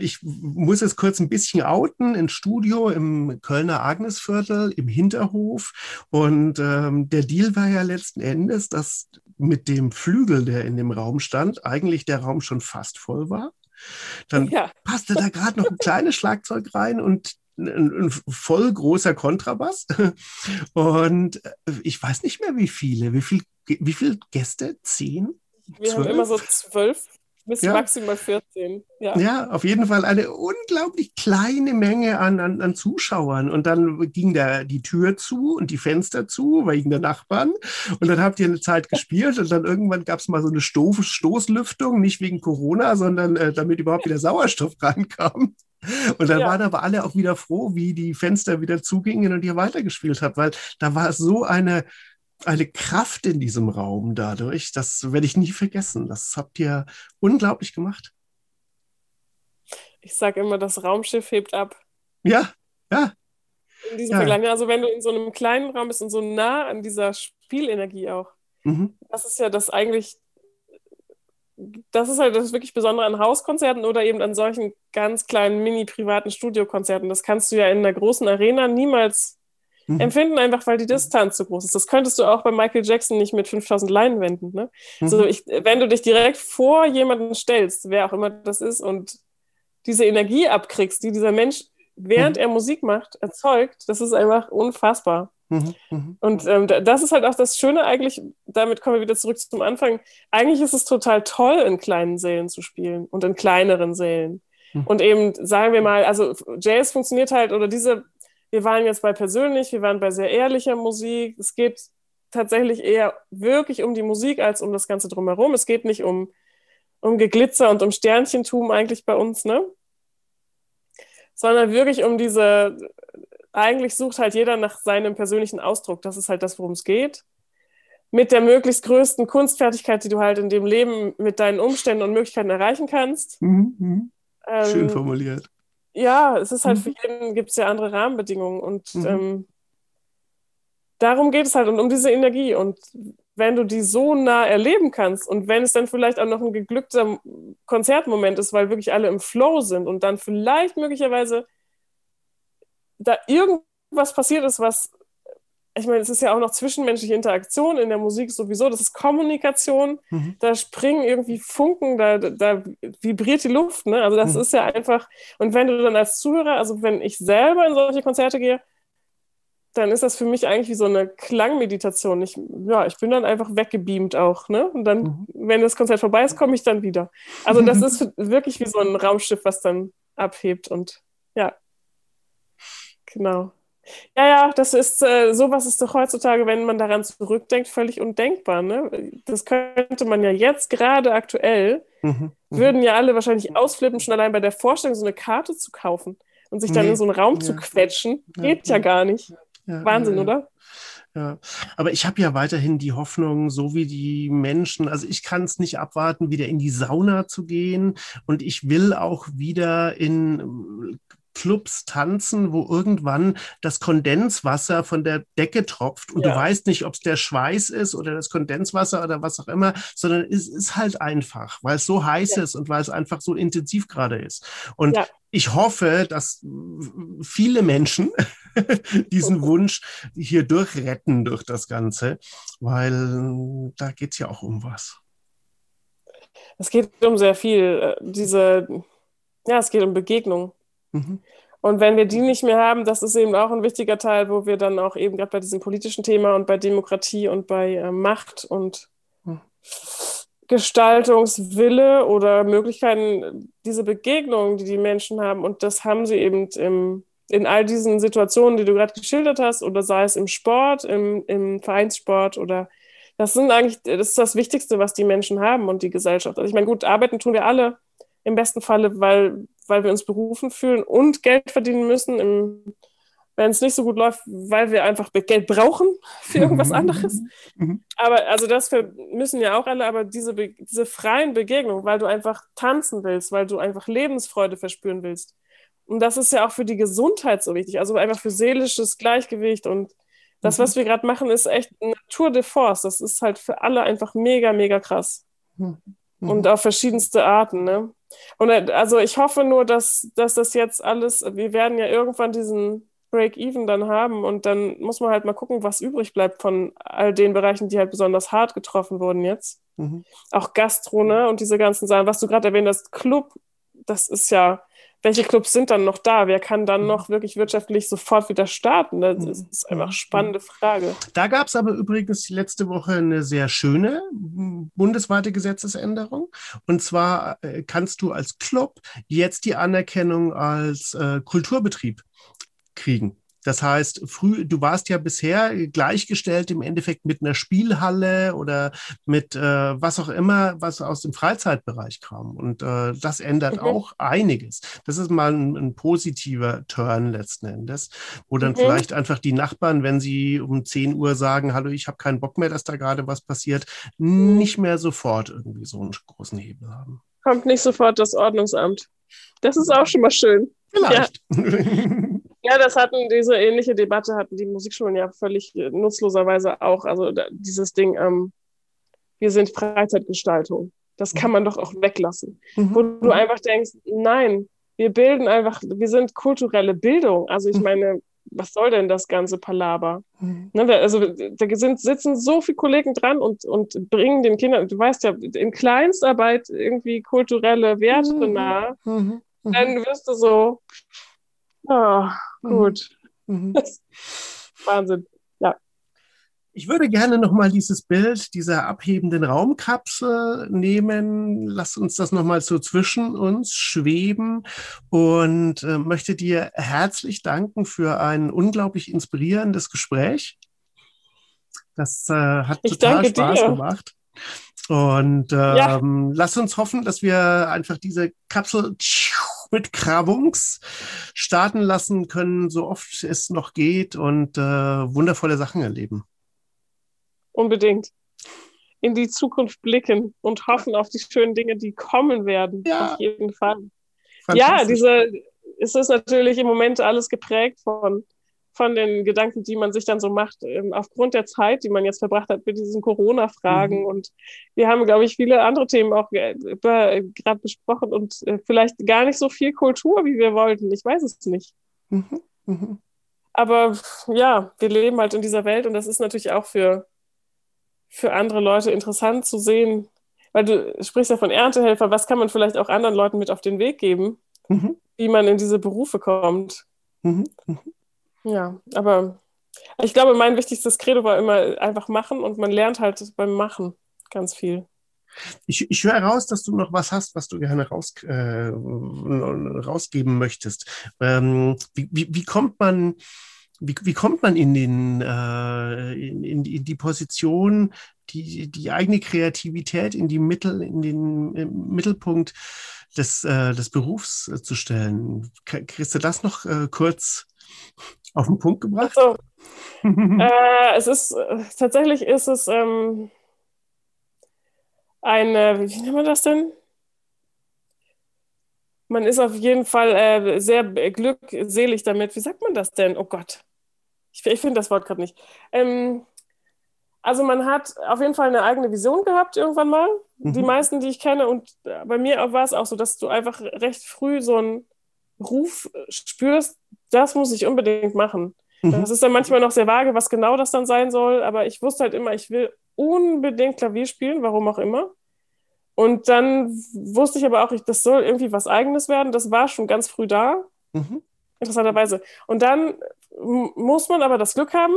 ich muss es kurz ein bisschen outen, im Studio im Kölner Agnesviertel, im Hinterhof. Und ähm, der Deal war ja letzten Endes, dass mit dem Flügel, der in dem Raum stand, eigentlich der Raum schon fast voll war. Dann ja. passte da gerade noch ein kleines Schlagzeug rein und ein, ein, voll großer Kontrabass. Und äh, ich weiß nicht mehr, wie viele. Wie viele wie viel Gäste? Zehn? Wir 12? haben immer so zwölf bis ja. maximal 14. Ja. ja, auf jeden Fall eine unglaublich kleine Menge an, an, an Zuschauern. Und dann ging der, die Tür zu und die Fenster zu wegen der Nachbarn. Und dann habt ihr eine Zeit gespielt und dann irgendwann gab es mal so eine Stoß, Stoßlüftung, nicht wegen Corona, sondern äh, damit überhaupt wieder Sauerstoff reinkam. Und dann ja. waren aber alle auch wieder froh, wie die Fenster wieder zugingen und ihr weitergespielt habt, weil da war so eine eine Kraft in diesem Raum dadurch. Das werde ich nie vergessen. Das habt ihr unglaublich gemacht. Ich sage immer, das Raumschiff hebt ab. Ja, ja. In diesem ja. Vergleich. Also wenn du in so einem kleinen Raum bist und so nah an dieser Spielenergie auch. Mhm. Das ist ja das eigentlich, das ist halt das wirklich Besondere an Hauskonzerten oder eben an solchen ganz kleinen mini-privaten Studiokonzerten. Das kannst du ja in einer großen Arena niemals Mhm. Empfinden einfach, weil die Distanz zu groß ist. Das könntest du auch bei Michael Jackson nicht mit 5000 Leinwänden. Ne? Mhm. So, ich, wenn du dich direkt vor jemanden stellst, wer auch immer das ist, und diese Energie abkriegst, die dieser Mensch, während mhm. er Musik macht, erzeugt, das ist einfach unfassbar. Mhm. mhm. Und ähm, das ist halt auch das Schöne eigentlich, damit kommen wir wieder zurück zum Anfang. Eigentlich ist es total toll, in kleinen Sälen zu spielen und in kleineren Sälen. Mhm. Und eben, sagen wir mal, also Jazz funktioniert halt, oder diese wir waren jetzt bei persönlich, wir waren bei sehr ehrlicher Musik. Es geht tatsächlich eher wirklich um die Musik als um das Ganze drumherum. Es geht nicht um, um Geglitzer und um Sternchentum eigentlich bei uns, ne? Sondern wirklich um diese, eigentlich sucht halt jeder nach seinem persönlichen Ausdruck. Das ist halt das, worum es geht. Mit der möglichst größten Kunstfertigkeit, die du halt in dem Leben mit deinen Umständen und Möglichkeiten erreichen kannst. Mhm, mhm. Schön ähm, formuliert ja, es ist halt mhm. für jeden gibt es ja andere Rahmenbedingungen und mhm. ähm, darum geht es halt und um diese Energie. Und wenn du die so nah erleben kannst und wenn es dann vielleicht auch noch ein geglückter Konzertmoment ist, weil wirklich alle im Flow sind und dann vielleicht möglicherweise da irgendwas passiert ist, was ich meine, es ist ja auch noch zwischenmenschliche Interaktion in der Musik sowieso, das ist Kommunikation, mhm. da springen irgendwie Funken, da, da vibriert die Luft, ne? Also das mhm. ist ja einfach, und wenn du dann als Zuhörer, also wenn ich selber in solche Konzerte gehe, dann ist das für mich eigentlich wie so eine Klangmeditation. Ich, ja, ich bin dann einfach weggebeamt auch, ne? Und dann, mhm. wenn das Konzert vorbei ist, komme ich dann wieder. Also das ist wirklich wie so ein Raumschiff, was dann abhebt und ja, genau. Ja, ja, das ist, äh, sowas ist doch heutzutage, wenn man daran zurückdenkt, völlig undenkbar. Ne? Das könnte man ja jetzt gerade aktuell, mhm, mhm. würden ja alle wahrscheinlich ausflippen, schon allein bei der Vorstellung, so eine Karte zu kaufen und sich dann nee. in so einen Raum ja. zu quetschen. Geht ja, ja gar nicht. Ja, Wahnsinn, oder? Ja, aber ich habe ja weiterhin die Hoffnung, so wie die Menschen, also ich kann es nicht abwarten, wieder in die Sauna zu gehen und ich will auch wieder in Clubs tanzen, wo irgendwann das Kondenswasser von der Decke tropft und ja. du weißt nicht, ob es der Schweiß ist oder das Kondenswasser oder was auch immer, sondern es ist halt einfach, weil es so heiß ja. ist und weil es einfach so intensiv gerade ist. Und ja. ich hoffe, dass viele Menschen diesen Wunsch hier durchretten durch das Ganze, weil da geht es ja auch um was. Es geht um sehr viel. Äh, diese, ja, es geht um Begegnung. Mhm. Und wenn wir die nicht mehr haben, das ist eben auch ein wichtiger Teil, wo wir dann auch eben gerade bei diesem politischen Thema und bei Demokratie und bei äh, Macht und mhm. Gestaltungswille oder Möglichkeiten, diese Begegnungen, die die Menschen haben, und das haben sie eben im, in all diesen Situationen, die du gerade geschildert hast, oder sei es im Sport, im, im Vereinssport oder das sind eigentlich, das ist das Wichtigste, was die Menschen haben und die Gesellschaft. Also ich meine, gut, arbeiten tun wir alle im besten Falle, weil, weil wir uns berufen fühlen und Geld verdienen müssen. wenn es nicht so gut läuft, weil wir einfach Geld brauchen für irgendwas anderes. Mhm. Aber also das müssen ja auch alle, aber diese, diese freien Begegnungen, weil du einfach tanzen willst, weil du einfach Lebensfreude verspüren willst. Und das ist ja auch für die Gesundheit so wichtig, also einfach für seelisches Gleichgewicht und das, was mhm. wir gerade machen, ist echt eine Tour de Force. Das ist halt für alle einfach mega, mega krass. Mhm. Und auf verschiedenste Arten, ne? Und äh, also ich hoffe nur, dass, dass das jetzt alles, wir werden ja irgendwann diesen Break-Even dann haben und dann muss man halt mal gucken, was übrig bleibt von all den Bereichen, die halt besonders hart getroffen wurden jetzt. Mhm. Auch Gastro, ne? Und diese ganzen Sachen, was du gerade erwähnt hast, Club, das ist ja, welche Clubs sind dann noch da? Wer kann dann mhm. noch wirklich wirtschaftlich sofort wieder starten? Das mhm. ist einfach eine spannende Frage. Da gab es aber übrigens letzte Woche eine sehr schöne bundesweite Gesetzesänderung. Und zwar äh, kannst du als Club jetzt die Anerkennung als äh, Kulturbetrieb kriegen. Das heißt, früh, du warst ja bisher gleichgestellt im Endeffekt mit einer Spielhalle oder mit äh, was auch immer, was aus dem Freizeitbereich kam. Und äh, das ändert mhm. auch einiges. Das ist mal ein, ein, positiver Turn letzten Endes, wo dann mhm. vielleicht einfach die Nachbarn, wenn sie um 10 Uhr sagen, hallo, ich habe keinen Bock mehr, dass da gerade was passiert, mhm. nicht mehr sofort irgendwie so einen großen Hebel haben. Kommt nicht sofort das Ordnungsamt. Das ist auch schon mal schön. Vielleicht. Ja. Ja, das hatten, diese ähnliche Debatte hatten die Musikschulen ja völlig nutzloserweise auch. Also dieses Ding, ähm, wir sind Freizeitgestaltung. Das kann man doch auch weglassen. Mhm. Wo du einfach denkst, nein, wir bilden einfach, wir sind kulturelle Bildung. Also ich mhm. meine, was soll denn das ganze Palaber? Mhm. Ne, also da sind, sitzen so viele Kollegen dran und, und bringen den Kindern, du weißt ja, in Kleinstarbeit irgendwie kulturelle Werte mhm. nahe. Mhm. Mhm. Dann wirst du so, Ah, gut. Mhm. mhm. Wahnsinn. Ja. Ich würde gerne nochmal dieses Bild dieser abhebenden Raumkapsel nehmen. Lass uns das nochmal so zwischen uns schweben und äh, möchte dir herzlich danken für ein unglaublich inspirierendes Gespräch. Das äh, hat ich total Spaß dir. gemacht. Und ähm, ja. lass uns hoffen, dass wir einfach diese Kapsel mit Grabungs starten lassen können, so oft es noch geht und äh, wundervolle Sachen erleben. Unbedingt. In die Zukunft blicken und hoffen auf die schönen Dinge, die kommen werden. Ja. Auf jeden Fall. Ja, diese, es ist natürlich im Moment alles geprägt von von den Gedanken, die man sich dann so macht, ähm, aufgrund der Zeit, die man jetzt verbracht hat mit diesen Corona-Fragen. Mhm. Und wir haben, glaube ich, viele andere Themen auch äh, gerade besprochen und äh, vielleicht gar nicht so viel Kultur, wie wir wollten. Ich weiß es nicht. Mhm. Mhm. Aber ja, wir leben halt in dieser Welt und das ist natürlich auch für, für andere Leute interessant zu sehen, weil du sprichst ja von Erntehelfer, was kann man vielleicht auch anderen Leuten mit auf den Weg geben, mhm. wie man in diese Berufe kommt. Mhm. Ja, aber Ich glaube, mein wichtigstes Credo war immer einfach machen und man lernt halt beim Machen ganz viel. Ich, ich höre heraus, dass du noch was hast, was du gerne raus, äh, rausgeben möchtest. Ähm, wie, wie, wie, kommt man, wie, wie kommt man in, den, äh, in, in, die Position, die, die eigene Kreativität in die Mittel, in den Mittelpunkt des, äh, des Berufs äh, zu stellen? Kriegst du das noch äh, kurz auf den Punkt gebracht? Also, äh, es ist tatsächlich ist es ähm, eine, wie nennt man das denn? Man ist auf jeden Fall äh, sehr glückselig damit. Wie sagt man das denn? Oh Gott. Ich, ich finde das Wort gerade nicht. Ähm, also man hat auf jeden Fall eine eigene Vision gehabt irgendwann mal. Mhm. Die meisten, die ich kenne. Und bei mir war es auch so, dass du einfach recht früh so einen Ruf spürst, das muss ich unbedingt machen. Mhm. Das ist dann manchmal noch sehr vage, was genau das dann sein soll. Aber ich wusste halt immer, ich will unbedingt Klavier spielen, warum auch immer. Und dann wusste ich aber auch, ich, das soll irgendwie was Eigenes werden. Das war schon ganz früh da, mhm. interessanterweise. Und dann muss man aber das Glück haben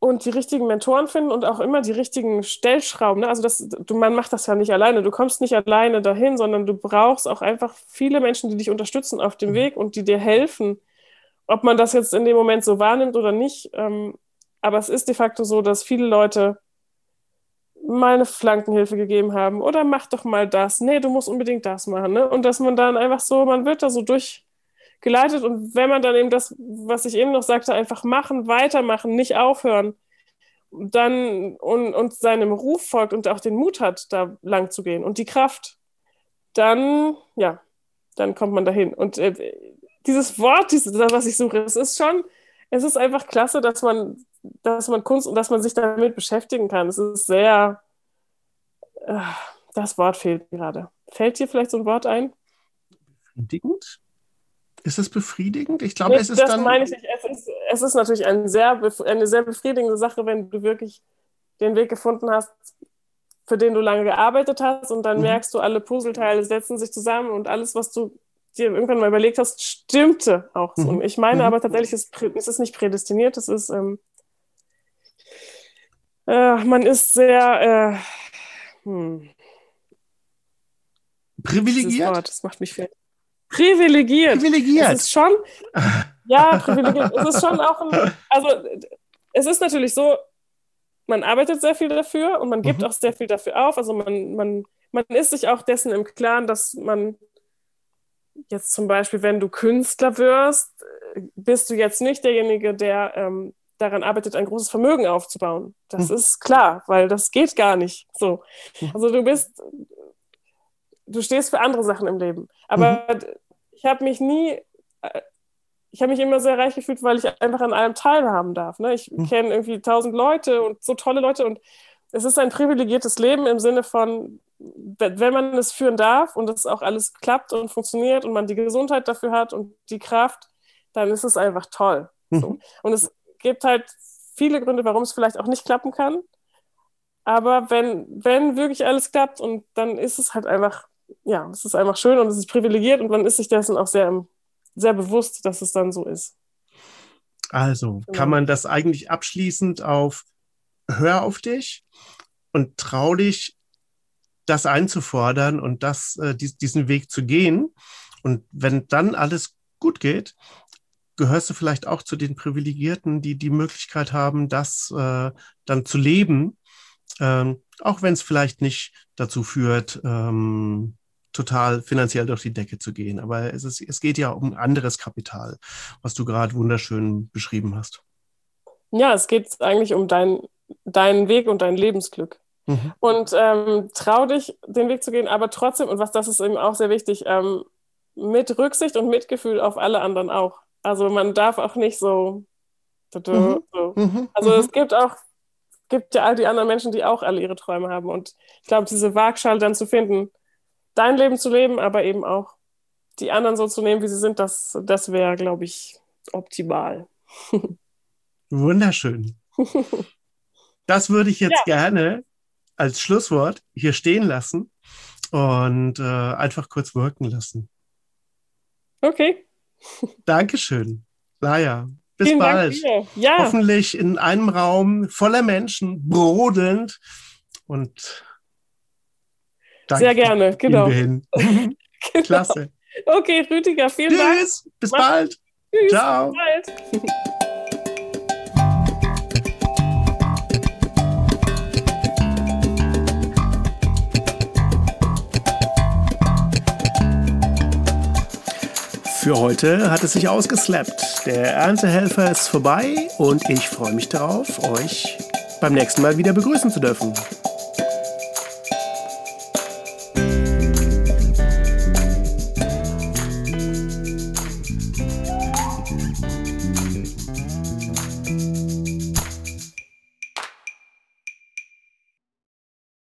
und die richtigen Mentoren finden und auch immer die richtigen Stellschrauben. Ne? Also das, du, man macht das ja nicht alleine. Du kommst nicht alleine dahin, sondern du brauchst auch einfach viele Menschen, die dich unterstützen auf dem mhm. Weg und die dir helfen. Ob man das jetzt in dem Moment so wahrnimmt oder nicht. Ähm, aber es ist de facto so, dass viele Leute mal eine Flankenhilfe gegeben haben oder mach doch mal das. Nee, du musst unbedingt das machen. Ne? Und dass man dann einfach so, man wird da so durchgeleitet und wenn man dann eben das, was ich eben noch sagte, einfach machen, weitermachen, nicht aufhören, dann und, und seinem Ruf folgt und auch den Mut hat, da lang zu gehen und die Kraft, dann, ja, dann kommt man dahin. Und äh, dieses Wort, dieses, was ich suche, es ist schon, es ist einfach klasse, dass man dass man Kunst und dass man sich damit beschäftigen kann. Es ist sehr, äh, das Wort fehlt gerade. Fällt dir vielleicht so ein Wort ein? Befriedigend? Ist es befriedigend? Ich glaube, nee, es ist das dann. Das meine ich nicht. Es ist, es ist natürlich ein sehr, eine sehr befriedigende Sache, wenn du wirklich den Weg gefunden hast, für den du lange gearbeitet hast und dann mhm. merkst du, alle Puzzleteile setzen sich zusammen und alles, was du dir irgendwann mal überlegt hast, stimmte auch so. Mhm. Ich meine mhm. aber tatsächlich, es ist nicht prädestiniert, es ist ähm, äh, man ist sehr äh, hm. privilegiert. Wort, das macht mich fertig. Privilegiert. Privilegiert. Es ist schon, ja, privilegiert. es ist schon auch ein, also es ist natürlich so, man arbeitet sehr viel dafür und man gibt mhm. auch sehr viel dafür auf. Also man, man, man ist sich auch dessen im Klaren, dass man jetzt zum Beispiel, wenn du Künstler wirst, bist du jetzt nicht derjenige, der ähm, daran arbeitet, ein großes Vermögen aufzubauen. Das mhm. ist klar, weil das geht gar nicht so. Also du bist, du stehst für andere Sachen im Leben. Aber mhm. ich habe mich nie, äh, ich habe mich immer sehr reich gefühlt, weil ich einfach an allem teilhaben darf. Ne? Ich mhm. kenne irgendwie tausend Leute und so tolle Leute und es ist ein privilegiertes Leben im Sinne von, wenn man es führen darf und es auch alles klappt und funktioniert und man die Gesundheit dafür hat und die Kraft, dann ist es einfach toll. So. Mhm. Und es gibt halt viele Gründe, warum es vielleicht auch nicht klappen kann. Aber wenn, wenn wirklich alles klappt und dann ist es halt einfach, ja, es ist einfach schön und es ist privilegiert und man ist sich dessen auch sehr, sehr bewusst, dass es dann so ist. Also genau. kann man das eigentlich abschließend auf Hör auf dich und trau dich, das einzufordern und das, äh, diesen Weg zu gehen. Und wenn dann alles gut geht, gehörst du vielleicht auch zu den Privilegierten, die die Möglichkeit haben, das äh, dann zu leben, ähm, auch wenn es vielleicht nicht dazu führt, ähm, total finanziell durch die Decke zu gehen. Aber es, ist, es geht ja um anderes Kapital, was du gerade wunderschön beschrieben hast. Ja, es geht eigentlich um dein, deinen Weg und dein Lebensglück. Mhm. Und ähm, trau dich, den Weg zu gehen, aber trotzdem, und was das ist eben auch sehr wichtig, ähm, mit Rücksicht und Mitgefühl auf alle anderen auch. Also man darf auch nicht so. Mhm. so. Mhm. Also mhm. es gibt auch, gibt ja all die anderen Menschen, die auch alle ihre Träume haben. Und ich glaube, diese Waagschale dann zu finden, dein Leben zu leben, aber eben auch die anderen so zu nehmen, wie sie sind, das, das wäre, glaube ich, optimal. Wunderschön. Das würde ich jetzt ja. gerne als Schlusswort hier stehen lassen und äh, einfach kurz wirken lassen. Okay. Dankeschön. Laia, Bis Vielen bald. Dank. Ja, Hoffentlich in einem Raum voller Menschen, brodelnd. Und danke. sehr gerne. Genau. Genau. Klasse. Okay, Rüdiger, vielen Dank. Tschüss. Bis Mach's bald. Tschüss. Ciao. Bis bald. Für heute hat es sich ausgeslappt. Der Erntehelfer ist vorbei und ich freue mich darauf, euch beim nächsten Mal wieder begrüßen zu dürfen.